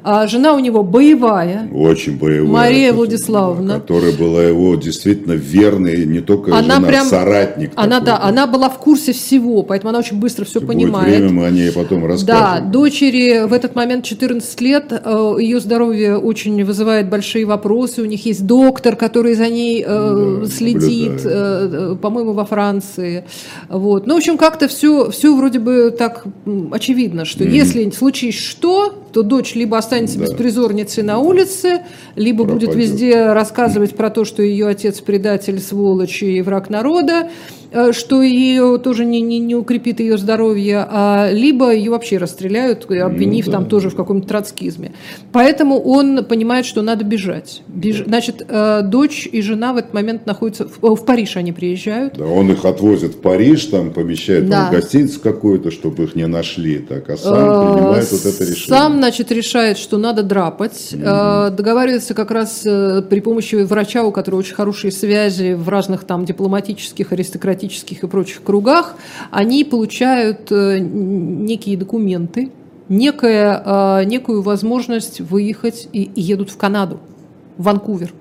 А жена у него боевая, Очень боевая. Мария Владиславовна. да, Которая была его действительно верной, не только она жена, прям, соратник. она, такой, да, она была в курсе всего, поэтому она очень быстро все Будет понимает. время, мы о ней потом Да, расскажем. дочери в этот момент 14 лет, э, ее здоровье очень вызывает большие вопросы. У них есть доктор, который за ней э, Да, следит, э, э, по-моему, во Франции. Вот. Ну, в общем, как-то все, все вроде бы так очевидно, что если случись что, то дочь либо останется Да. беспризорницей на улице, либо будет Пропадет. везде рассказывать про то, что ее отец предатель, сволочь и враг народа, что ее тоже не, не, не укрепит ее здоровье, а либо ее вообще расстреляют, обвинив Ну да. там тоже в каком-то троцкизме. Поэтому он понимает, что надо бежать. Беж- Значит, э, дочь и жена в этот момент находятся в, в Париж, они приезжают. Да, он их отвозит в Париж, там помещает Да. в гостиницу какую-то, чтобы их не нашли, так, а сам Э, принимает вот это решение. Сам, значит, решает, что надо драпать. Э, Договаривается как раз э, при помощи врача, у которого очень хорошие связи в разных там дипломатических, аристократических и прочих кругах. Они получают э, некие документы, некое, э, некую возможность выехать и едут в Канаду, в Ванкувер.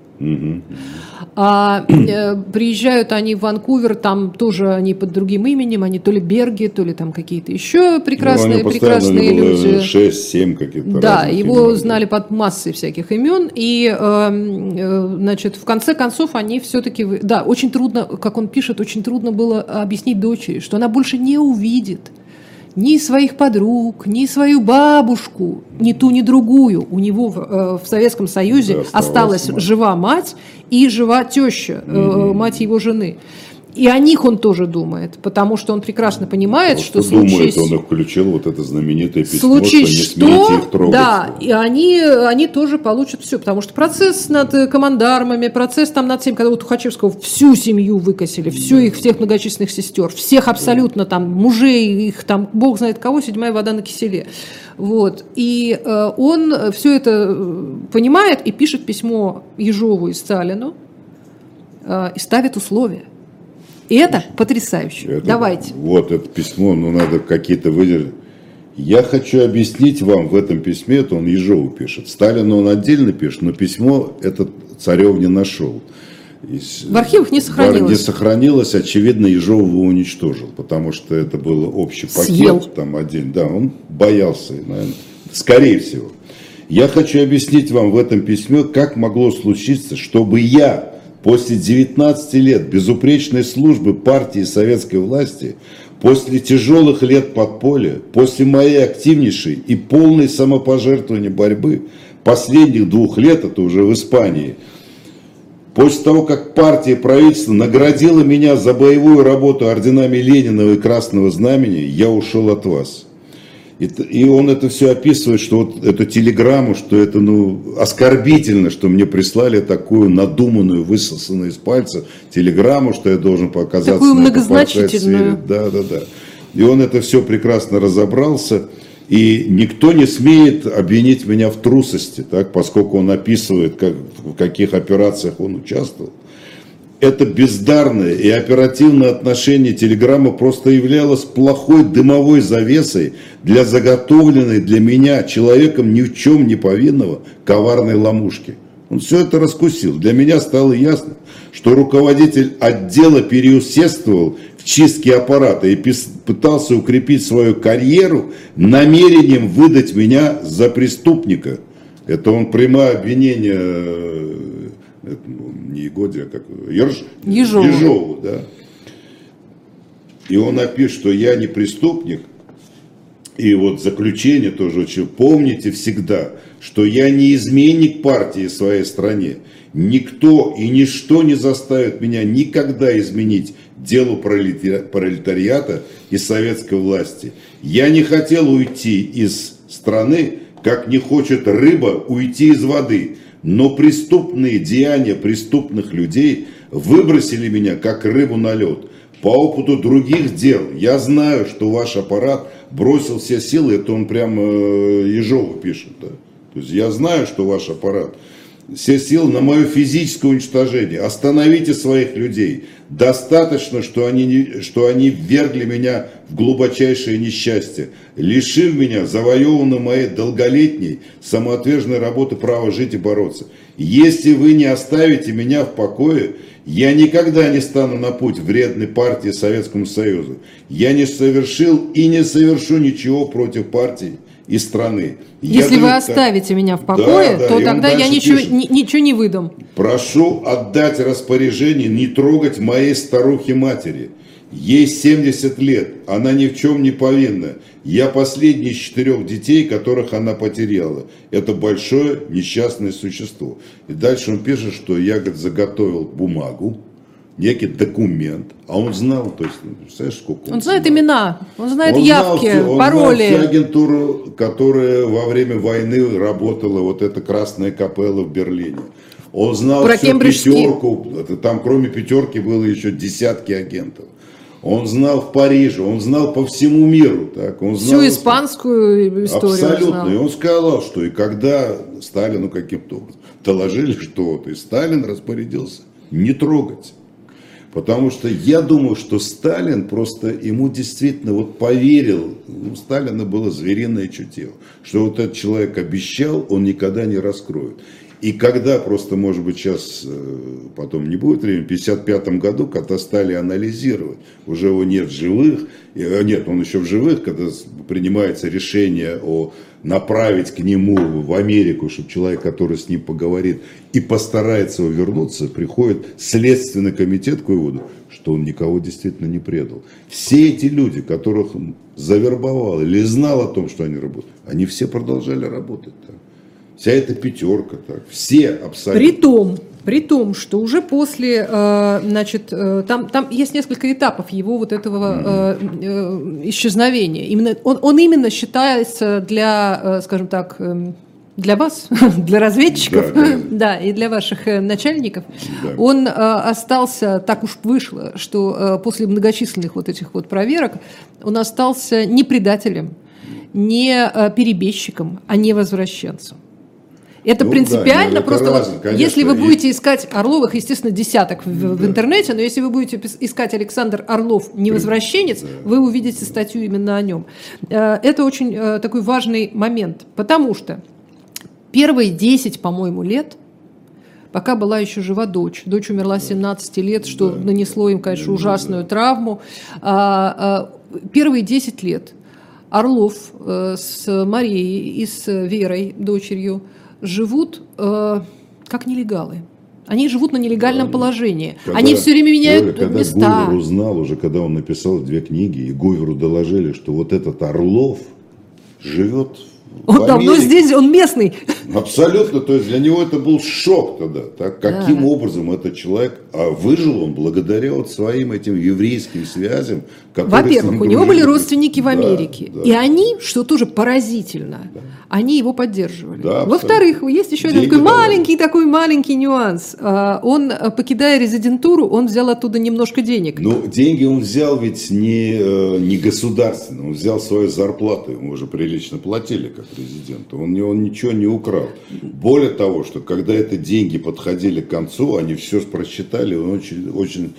А э, приезжают они в Ванкувер, там тоже они под другим именем, они то ли Берги, то ли там какие-то еще прекрасные, ну, прекрасные люди. 6-7 каких-то Да, его имен, знали под массой всяких имен, и, э, э, значит, в конце концов они все-таки, да, очень трудно, как он пишет, очень трудно было объяснить дочери, что она больше не увидит ни своих подруг, ни свою бабушку, ни ту, ни другую. У него в, э, в Советском Союзе да, осталась мать. жива мать и жива теща, mm-hmm. мать его жены. И о них он тоже думает, потому что он прекрасно понимает, что, что случись... думает, он их включил, вот это знаменитое письмо, случись что, не что их трогать. Да, и они, они тоже получат все, потому что процесс над командармами, процесс там над всем, когда у Тухачевского всю семью выкосили, всю их, всех многочисленных сестер, всех абсолютно там, мужей, их там, бог знает кого, седьмая вода на киселе. Вот. И э, он все это э, понимает и пишет письмо Ежову и Сталину э, и ставит условия. И это потрясающе. Это, Давайте. Вот это письмо, ну надо какие-то выдержать. Я хочу объяснить вам в этом письме, это он Ежову пишет. Сталину он отдельно пишет, но письмо этот Царев не нашел. В архивах не сохранилось. Не сохранилось, очевидно, Ежов его уничтожил, потому что это был общий пакет, Съел. там один, да, он боялся, наверное, скорее всего. Я хочу объяснить вам в этом письме, как могло случиться, чтобы я После 19 лет безупречной службы партии и советской власти, после тяжелых лет подполья, после моей активнейшей и полной самопожертвования борьбы, последних двух лет, это уже в Испании, после того, как партия и правительство наградило меня за боевую работу орденами Ленина и Красного Знамени, я ушел от вас. И, он это все описывает, что вот эту телеграмму, что это ну, оскорбительно, что мне прислали такую надуманную, высосанную из пальца телеграмму, что я должен показаться такую на многозначительную. Да, да, да. И он это все прекрасно разобрался. И никто не смеет обвинить меня в трусости, так, поскольку он описывает, как, в каких операциях он участвовал это бездарное и оперативное отношение телеграммы просто являлось плохой дымовой завесой для заготовленной для меня человеком ни в чем не повинного коварной ломушки. Он все это раскусил. Для меня стало ясно, что руководитель отдела переусердствовал в чистке аппарата и пытался укрепить свою карьеру намерением выдать меня за преступника. Это он прямое обвинение э, не Егоде, а как Ерш... Ежову. Ежову, да. И он напишет, что я не преступник, и вот заключение тоже очень. Помните всегда, что я не изменник партии в своей стране. Никто и ничто не заставит меня никогда изменить делу пролетариата и советской власти. Я не хотел уйти из страны, как не хочет рыба уйти из воды. Но преступные деяния преступных людей выбросили меня как рыбу на лед. По опыту других дел я знаю, что ваш аппарат бросил все силы, это он прямо э, Ежову пишет. Да? То есть я знаю, что ваш аппарат все силы на мое физическое уничтожение. Остановите своих людей. Достаточно, что они, что они ввергли меня в глубочайшее несчастье, лишив меня завоеванной моей долголетней самоотверженной работы права жить и бороться. Если вы не оставите меня в покое, я никогда не стану на путь вредной партии Советскому Союзу. Я не совершил и не совершу ничего против партии и страны. Если я вы даю, оставите меня в покое, да, то тогда я ничего, ни, ничего не выдам. Прошу отдать распоряжение не трогать моей старухи-матери. Ей 70 лет, она ни в чем не повинна. Я последний из четырех детей, которых она потеряла. Это большое несчастное существо. И дальше он пишет, что я говорит, заготовил бумагу, некий документ, а он знал, то есть, ну, представляешь, сколько он, он знает знал. имена, он знает он явки, знал, он пароли. Знал всю агентуру, которая во время войны работала, вот эта Красная Капелла в Берлине. Он знал Про всю пятерку, там кроме пятерки было еще десятки агентов. Он знал в Париже, он знал по всему миру. Так, он знал, Всю испанскую историю Абсолютно. Он И он сказал, что и когда Сталину каким-то образом доложили что-то, и Сталин распорядился не трогать. Потому что я думаю, что Сталин просто ему действительно вот поверил, у Сталина было звериное чутье, что вот этот человек обещал, он никогда не раскроет. И когда просто, может быть, сейчас, э, потом не будет времени, в 1955 году, когда стали анализировать, уже его нет живых, э, нет, он еще в живых, когда принимается решение о направить к нему в Америку, чтобы человек, который с ним поговорит и постарается его вернуться, приходит Следственный комитет к выводу, что он никого действительно не предал. Все эти люди, которых завербовал или знал о том, что они работают, они все продолжали работать. Так. Вся эта пятерка, так, все абсолютно. При том, при том, что уже после, э, значит, э, там, там есть несколько этапов его вот этого э, исчезновения. Именно, он, он именно считается для, скажем так, для вас, для разведчиков, да, да. да, и для ваших начальников, да. он э, остался, так уж вышло, что э, после многочисленных вот этих вот проверок, он остался не предателем, не э, перебежчиком, а не возвращенцем. Это ну, принципиально, да, это просто разно, вот, конечно, если вы будете искать Орловых, естественно, десяток в, да. в интернете, но если вы будете искать Александр Орлов, невозвращенец, да. вы увидите статью именно о нем. Э, это очень э, такой важный момент, потому что первые 10, по-моему, лет пока была еще жива дочь. Дочь умерла 17 лет, что да. нанесло им, конечно, ужасную да. травму. А, а, первые 10 лет Орлов э, с Марией и с Верой, дочерью, живут э, как нелегалы. Они живут на нелегальном да, положении. Когда, Они все время меняют когда места. Когда Гувер узнал уже, когда он написал две книги, и Гуверу доложили, что вот этот Орлов живет он давно здесь, он местный. Абсолютно, то есть для него это был шок тогда. Так, каким да. образом этот человек, а выжил он благодаря вот своим этим еврейским связям. Во-первых, у него были родственники в Америке, да, да. и они, что тоже поразительно, да. они его поддерживали. Да, Во-вторых, есть еще один такой маленький, такой маленький нюанс. А, он, покидая резидентуру, он взял оттуда немножко денег. Ну, деньги он взял ведь не, э, не государственно, он взял свою зарплату, ему уже прилично платили как президенту, он, он ничего не украл. Более того, что когда эти деньги подходили к концу, они все просчитали, он очень, очень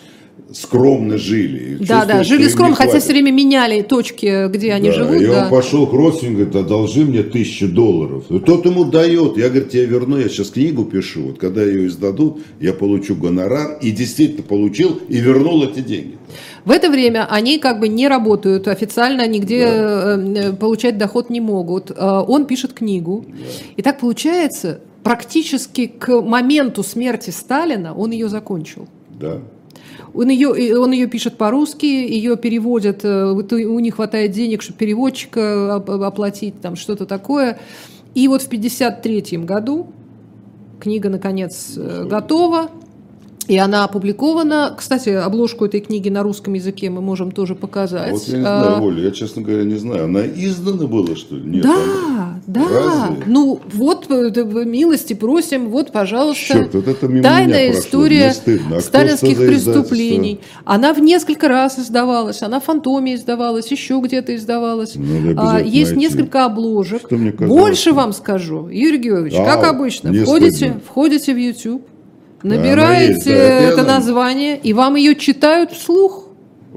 скромно жили. Да, да, жили скромно, хотя все время меняли точки, где они да, живут. И да. он пошел к родственнику, говорит, одолжи мне тысячу долларов. И тот ему дает. Я, говорит, тебе верну, я сейчас книгу пишу. Вот когда ее издадут, я получу гонорар. И действительно получил и вернул эти деньги. В это время они как бы не работают официально, нигде да. Э, получать доход не могут. Э, он пишет книгу. Да. И так получается, практически к моменту смерти Сталина он ее закончил. Да. Он ее, он ее пишет по-русски, ее переводят, э, у них хватает денег, чтобы переводчика оплатить, там что-то такое. И вот в 1953 году книга, наконец, готова. И она опубликована. Кстати, обложку этой книги на русском языке мы можем тоже показать. Вот я не знаю, а, Оля, я, честно говоря, не знаю. Она издана была, что ли? Нет, да, она... да. Разве? Ну, вот, э, милости просим, вот, пожалуйста. Черт, вот это мимо Тайная меня история а сталинских преступлений. Она в несколько раз издавалась. Она в «Фантоме» издавалась, еще где-то издавалась. А, есть найти. несколько обложек. Больше вам скажу, Юрий Георгиевич, а, как обычно, входите, входите в YouTube, Набираете это название, и вам ее читают вслух.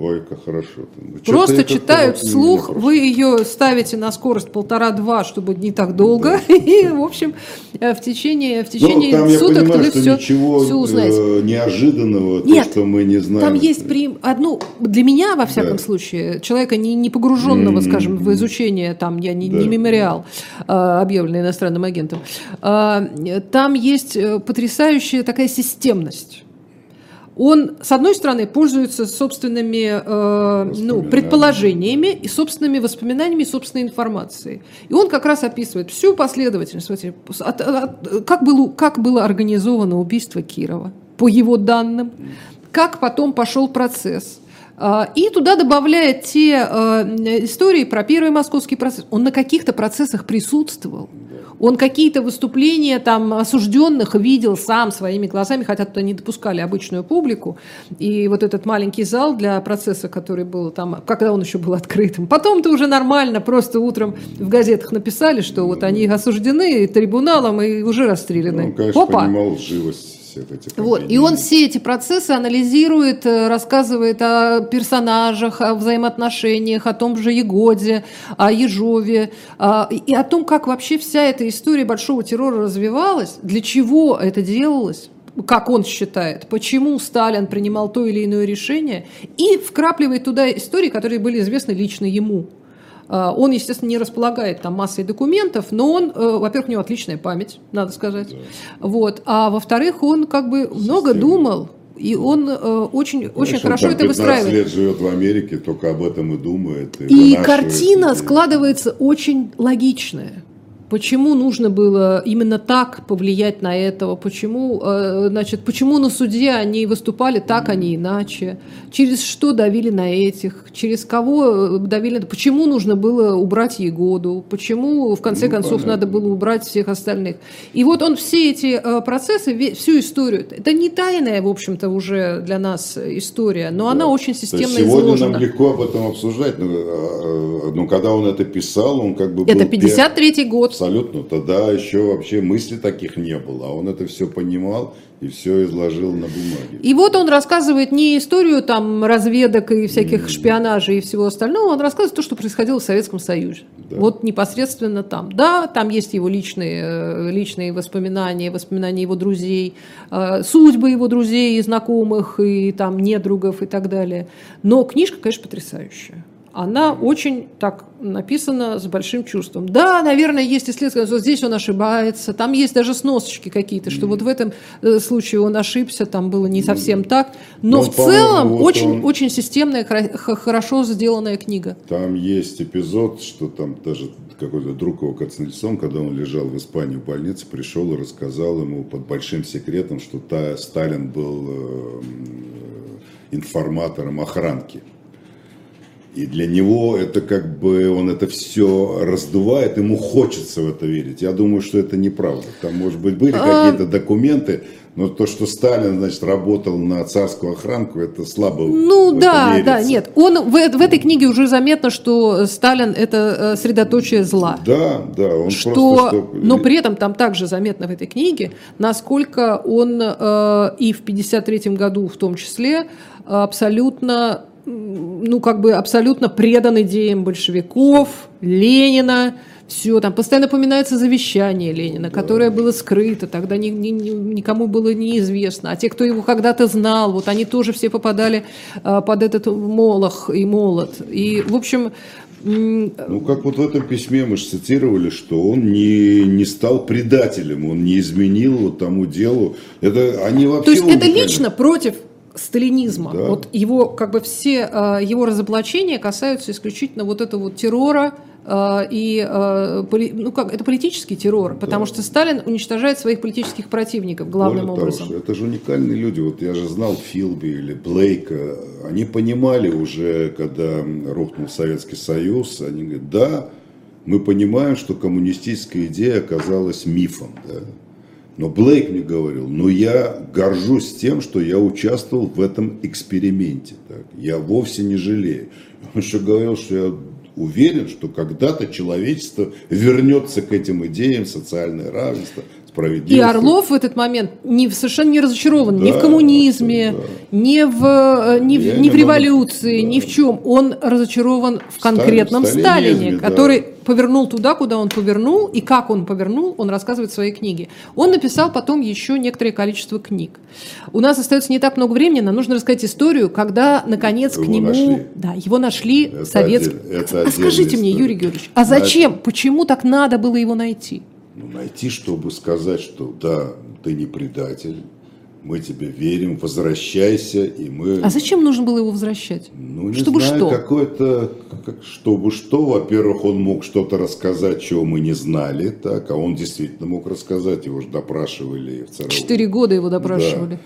Ой, как хорошо. Ну, Просто читают вслух, вы ее ставите на скорость полтора-два, чтобы не так долго, да. и, в общем, э, в течение, в ну, течение ну, суток понимаю, вы все, ничего все узнаете. Э, неожиданного, Нет, то, что мы не знаем. Там есть при... одну, для меня, во всяком да. случае, человека не, не погруженного, mm-hmm. скажем, в изучение, там, я не, да. не мемориал, а, объявленный иностранным агентом, там есть потрясающая такая системность он, с одной стороны, пользуется собственными э, ну, предположениями и собственными воспоминаниями, собственной информацией. И он как раз описывает всю последовательность. Смотрите, от, от, как, было, как было организовано убийство Кирова, по его данным, как потом пошел процесс. Э, и туда добавляет те э, истории про первый московский процесс. Он на каких-то процессах присутствовал. Он какие-то выступления там осужденных видел сам своими глазами, хотя туда не допускали обычную публику. И вот этот маленький зал для процесса, который был там, когда он еще был открытым. Потом-то уже нормально, просто утром в газетах написали, что вот они осуждены трибуналом и уже расстреляны. Ну, он, конечно, Опа! понимал живость всех этих Вот. И он все эти процессы анализирует, э, рассказывает о персонажах, о взаимоотношениях, о том же Егоде, о Ежове, а, и о том, как вообще вся эта история большого террора развивалась, для чего это делалось как он считает, почему Сталин принимал то или иное решение, и вкрапливает туда истории, которые были известны лично ему. А, он, естественно, не располагает там массой документов, но он, э, во-первых, у него отличная память, надо сказать. Да. Вот. А во-вторых, он как бы Система. много думал, и он э, очень, Знаешь, очень хорошо это выстраивает. лет живет в Америке, только об этом и думает. И, и картина складывается очень логичная. Почему нужно было именно так повлиять на этого? Почему, э, значит, почему на суде они выступали так, а не иначе? Через что давили на этих? Через кого э, давили? Почему нужно было убрать Егоду? Почему, в конце ну, концов, понятно. надо было убрать всех остальных? И вот он все эти э, процессы, всю историю, это не тайная, в общем-то, уже для нас история, но да. она очень системно То есть сегодня изложена. нам легко об этом обсуждать, но, но когда он это писал, он как бы Это 53-й год абсолютно. Тогда еще вообще мысли таких не было. А он это все понимал и все изложил на бумаге. И вот он рассказывает не историю там разведок и всяких mm-hmm. шпионажей и всего остального, он рассказывает то, что происходило в Советском Союзе. Да. Вот непосредственно там. Да, там есть его личные, э, личные воспоминания, воспоминания его друзей, э, судьбы его друзей и знакомых, и там недругов и так далее. Но книжка, конечно, потрясающая она очень так написана с большим чувством. Да, наверное, есть исследование, что здесь он ошибается, там есть даже сносочки какие-то, что mm-hmm. вот в этом э, случае он ошибся, там было не совсем mm-hmm. так. Но, Но в целом вот очень, он... очень системная, хорошо сделанная книга. Там есть эпизод, что там даже какой-то друг его Кацнельцом, когда он лежал в Испании в больнице, пришел и рассказал ему под большим секретом, что та, Сталин был э, информатором охранки. И для него это как бы он это все раздувает, ему хочется в это верить. Я думаю, что это неправда. Там, может быть, были а... какие-то документы, но то, что Сталин, значит, работал на царскую охранку, это слабо. Ну да, верится. да, нет. Он в, в этой книге уже заметно, что Сталин это э, средоточие зла. Да, да. Он что, просто, что... Но при этом там также заметно в этой книге, насколько он э, и в 1953 году в том числе абсолютно ну, как бы абсолютно предан идеям большевиков, Ленина, все, там постоянно упоминается завещание Ленина, да. которое было скрыто, тогда ни, ни, никому было неизвестно. А те, кто его когда-то знал, вот они тоже все попадали а, под этот молох и молот. И, в общем... Ну, как вот в этом письме мы же цитировали, что он не, не стал предателем, он не изменил вот тому делу. Это они вообще... То есть это лично против сталинизма. Да. Вот его, как бы все э, его разоблачения касаются исключительно вот этого вот террора, э, и э, ну как это политический террор, потому да. что Сталин уничтожает своих политических противников главным Более образом. Того, это же уникальные люди. Вот я же знал Филби или Блейка, они понимали уже, когда рухнул Советский Союз, они говорят, да, мы понимаем, что коммунистическая идея оказалась мифом. Да? Но Блейк мне говорил, но я горжусь тем, что я участвовал в этом эксперименте. Так. Я вовсе не жалею. Он еще говорил, что я уверен, что когда-то человечество вернется к этим идеям социальное равенство, справедливости. И Орлов в этот момент не, совершенно не разочарован да, ни в коммунизме, да. ни в, э, ни в, ни в революции, да. ни в чем. Он разочарован в конкретном Сталин, Сталине, который да. Повернул туда, куда он повернул, и как он повернул, он рассказывает в своей книге. Он написал потом еще некоторое количество книг. У нас остается не так много времени, нам нужно рассказать историю, когда, наконец, его к нему... Нашли. Да, его нашли это советские... А скажите мне, Юрий Георгиевич, а зачем, почему так надо было его найти? ну, найти, чтобы сказать, что да, ты не предатель, мы тебе верим, возвращайся, и мы... А зачем нужно было его возвращать? Ну, не чтобы знаю, что? какой-то, как, чтобы что, во-первых, он мог что-то рассказать, чего мы не знали, так, а он действительно мог рассказать, его же допрашивали в ЦРУ. Четыре года его допрашивали. Да.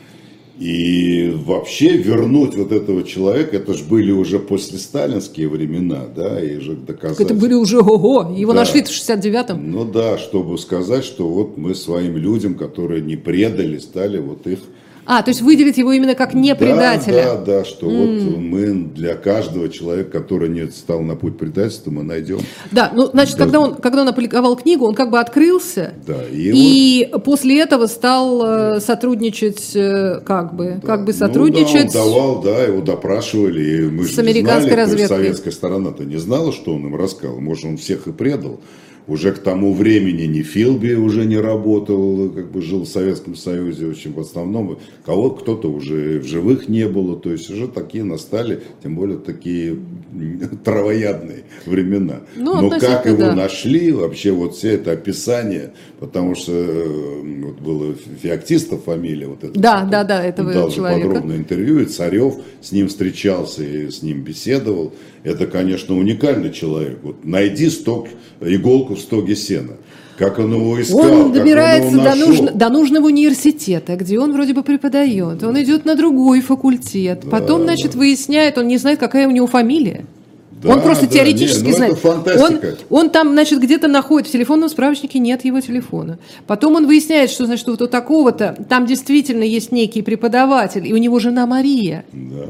И вообще вернуть вот этого человека, это же были уже после сталинские времена, да, и же доказать. Это были уже ого, его да. нашли в 69-м. Ну да, чтобы сказать, что вот мы своим людям, которые не предали, стали вот их А, то есть выделить его именно как не предателя. Да, да, да, что mm. вот мы для каждого человека, который не стал на путь предательства, мы найдем. Да, ну, значит, да. когда, он, когда он опубликовал книгу, он как бы открылся, да, и, и вот... после этого стал да. Э, сотрудничать, э, как бы, да. как бы сотрудничать. Ну, да, он давал, да, его допрашивали, и мы с же американской знали, разведкой. советская сторона-то не знала, что он им рассказал, может, он всех и предал уже к тому времени ни Филби уже не работал, как бы жил в Советском Союзе, очень в основном кого кто-то уже в живых не было, то есть уже такие настали, тем более такие травоядные времена. Ну, Но как его да. нашли, вообще вот все это описание, потому что э, вот было Феоктистов фамилия, вот это. Да, да, да, этого дал человека. подробное интервью, и Царев с ним встречался и с ним беседовал. Это, конечно, уникальный человек. Вот найди сток, иголку стоге сена. Как он его искал, Он добирается он до, нужно, до нужного университета, где он вроде бы преподает. Он идет на другой факультет. Да, Потом, значит, да. выясняет, он не знает, какая у него фамилия. Да, он просто да, теоретически не, ну знает. Он, он там, значит, где-то находит, в телефонном справочнике нет его телефона. Потом он выясняет, что, значит, вот у такого-то, там действительно есть некий преподаватель, и у него жена Мария. Да.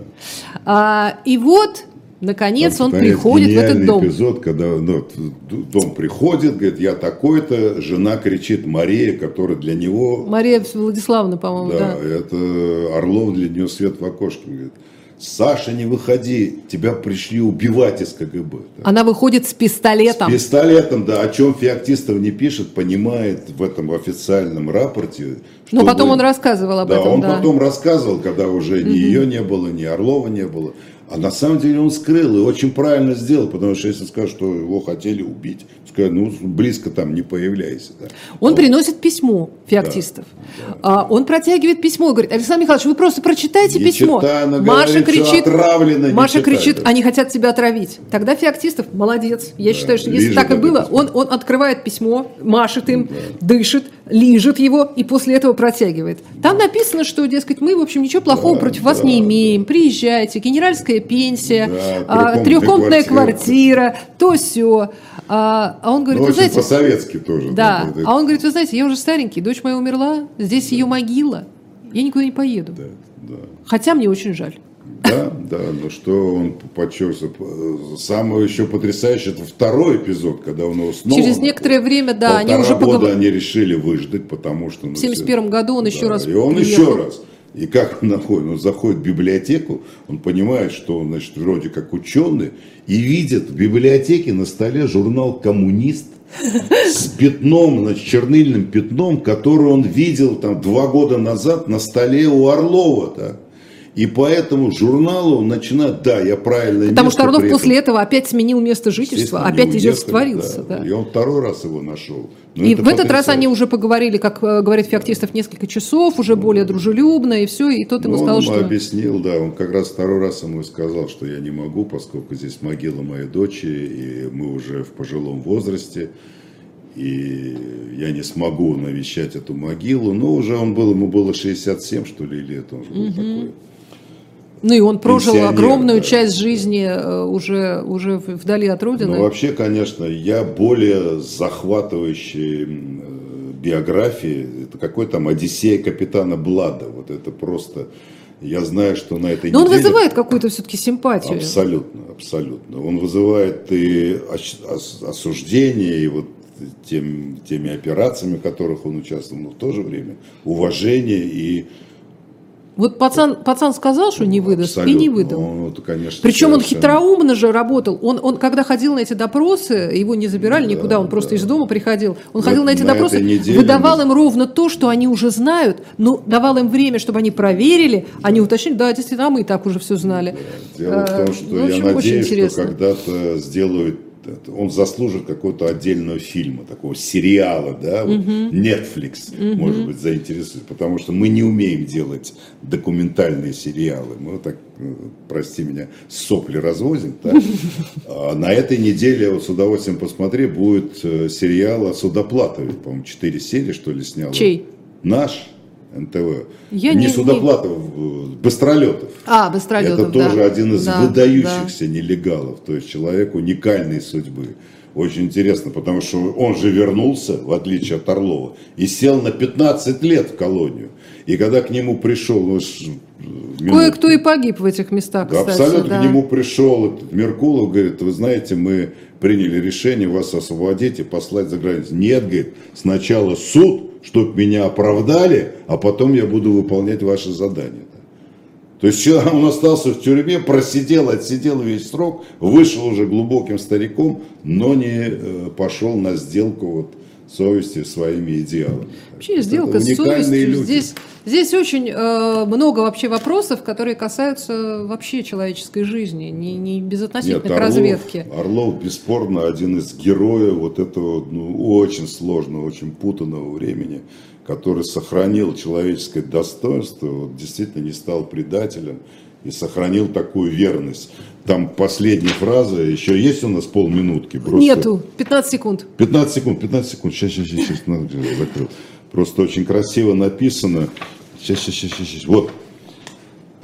А, и вот Наконец он приходит в этот дом. эпизод, когда ну, дом приходит, говорит, я такой-то, жена кричит Мария, которая для него... Мария Владиславовна, по-моему, да. Да, это Орлов для нее свет в окошке. Говорит, Саша, не выходи, тебя пришли убивать из КГБ. Она выходит с пистолетом. С пистолетом, да, о чем Феоктистов не пишет, понимает в этом официальном рапорте. Но потом он рассказывал об да, этом. Он да, он потом рассказывал, когда уже ни угу. ее не было, ни Орлова не было. А на самом деле он скрыл и очень правильно сделал, потому что если скажут, что его хотели убить, сказать, ну близко там не появляйся. Да. Он вот. приносит письмо феоктистов. Да, да. А, он протягивает письмо и говорит, Александр Михайлович, вы просто прочитайте не письмо. Читай, Маша говорит, кричит, Маша кричит, они хотят тебя отравить. Тогда Феоктистов молодец. Я да, считаю, что если так и было, он, он открывает письмо, машет им, да. дышит, лижет его и после этого протягивает. Там написано, что, дескать, мы, в общем, ничего плохого да, против да, вас не имеем. Приезжайте, генеральская пенсия, да, а, трехкомнатная квартира, то все. А, а он говорит, ну, вы знаете... по-советски тоже. Да, да, а он говорит, вы знаете, я уже старенький, дочь моя умерла, здесь да. ее могила, я никуда не поеду. Да, да. Хотя мне очень жаль. Да, да, но что он подчеркивает. Самое еще потрясающее, это второй эпизод, когда он его снова... Через некоторое время, да, они уже года поговор... они решили выждать, потому что... Ну, в 71 году он да, еще раз И он приехал. еще раз. И как он находит? Он заходит в библиотеку, он понимает, что он, значит, вроде как ученый, и видит в библиотеке на столе журнал «Коммунист», с пятном, значит, чернильным пятном, который он видел там два года назад на столе у Орлова. Да? И поэтому журналу начинает, да, я правильно Потому что Орлов после этого опять сменил место жительства, опять здесь растворился. Да. Да. И он второй раз его нашел. Но и в этот раз они уже поговорили, как э, говорит Феоктистов, несколько часов, уже более дружелюбно, и все, и тот ему ну, сказал, он что... Он объяснил, да, он как раз второй раз ему сказал, что я не могу, поскольку здесь могила моей дочери, и мы уже в пожилом возрасте, и я не смогу навещать эту могилу. Но уже он был, ему было 67, что ли, лет, он же был угу. такой ну и он прожил огромную да. часть жизни э, уже, уже вдали от родины. Ну вообще, конечно, я более захватывающий биографии, это какой там Одиссея капитана Блада, вот это просто... Я знаю, что на этой Но неделе... он вызывает какую-то все-таки симпатию. Абсолютно, абсолютно. Он вызывает и осуждение, и вот тем, теми операциями, в которых он участвовал, но в то же время уважение и вот пацан, пацан сказал, что не выдаст, Абсолютно. и не выдал. Ну, это, конечно, Причем он хитроумно же работал. Он, он, когда ходил на эти допросы, его не забирали да, никуда, он просто да. из дома приходил. Он вот ходил на эти на допросы, выдавал им ровно то, что они уже знают, но давал им время, чтобы они проверили, они уточнили, да, действительно, а мы и так уже все знали. Да. Дело в том, что ну, в общем, я надеюсь, что когда-то сделают он заслужит какого-то отдельного фильма, такого сериала, да, вот uh Netflix, uh может быть, заинтересует, потому что мы не умеем делать документальные сериалы, мы вот так, э, прости меня, сопли развозим, да? а на этой неделе, вот с удовольствием посмотри, будет э, сериал о Судоплатове, по-моему, четыре серии, что ли, снял. Чей? Наш. НТВ. Я не, не Судоплатов, не... Быстролетов. А, Быстролетов, Это тоже да. один из да, выдающихся да. нелегалов, то есть человек уникальной судьбы. Очень интересно, потому что он же вернулся, в отличие от Орлова, и сел на 15 лет в колонию. И когда к нему пришел, ну, Кое-кто и погиб в этих местах, кстати. Абсолютно да. к нему пришел этот Меркулов, говорит, вы знаете, мы приняли решение вас освободить и послать за границу. Нет, говорит, сначала суд, чтобы меня оправдали, а потом я буду выполнять ваши задания. То есть он остался в тюрьме, просидел, отсидел весь срок, вышел уже глубоким стариком, но не э, пошел на сделку вот совести своими идеалами. Вообще сделка с совестью. Люди. Здесь, здесь очень э, много вообще вопросов, которые касаются вообще человеческой жизни, не, не безотносительно Нет, к Орлов, разведке. Орлов бесспорно один из героев вот этого ну, очень сложного, очень путанного времени, который сохранил человеческое достоинство, вот, действительно не стал предателем и сохранил такую верность. Там последняя фраза, еще есть у нас полминутки? Просто... Нету, 15 секунд. 15 секунд, 15 секунд, сейчас, сейчас, сейчас, сейчас, закрыл. Просто очень красиво написано. Сейчас, сейчас, сейчас, сейчас, вот.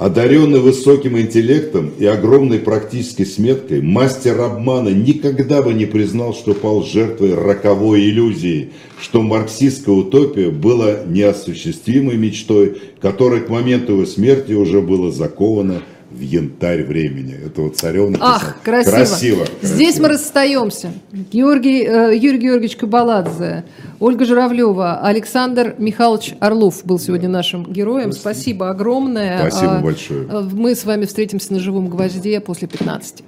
Одаренный высоким интеллектом и огромной практической сметкой, мастер обмана никогда бы не признал, что пал жертвой роковой иллюзии, что марксистская утопия была неосуществимой мечтой, которая к моменту его смерти уже была закована в янтарь времени. Это вот царевна. Ах, красиво. красиво. Здесь красиво. мы расстаемся. Георгий, э, Юрий Георгиевич Кабаладзе, Ольга Журавлева, Александр Михайлович Орлов был сегодня нашим героем. Спасибо, Спасибо огромное. Спасибо а, большое. Мы с вами встретимся на живом гвозде после 15.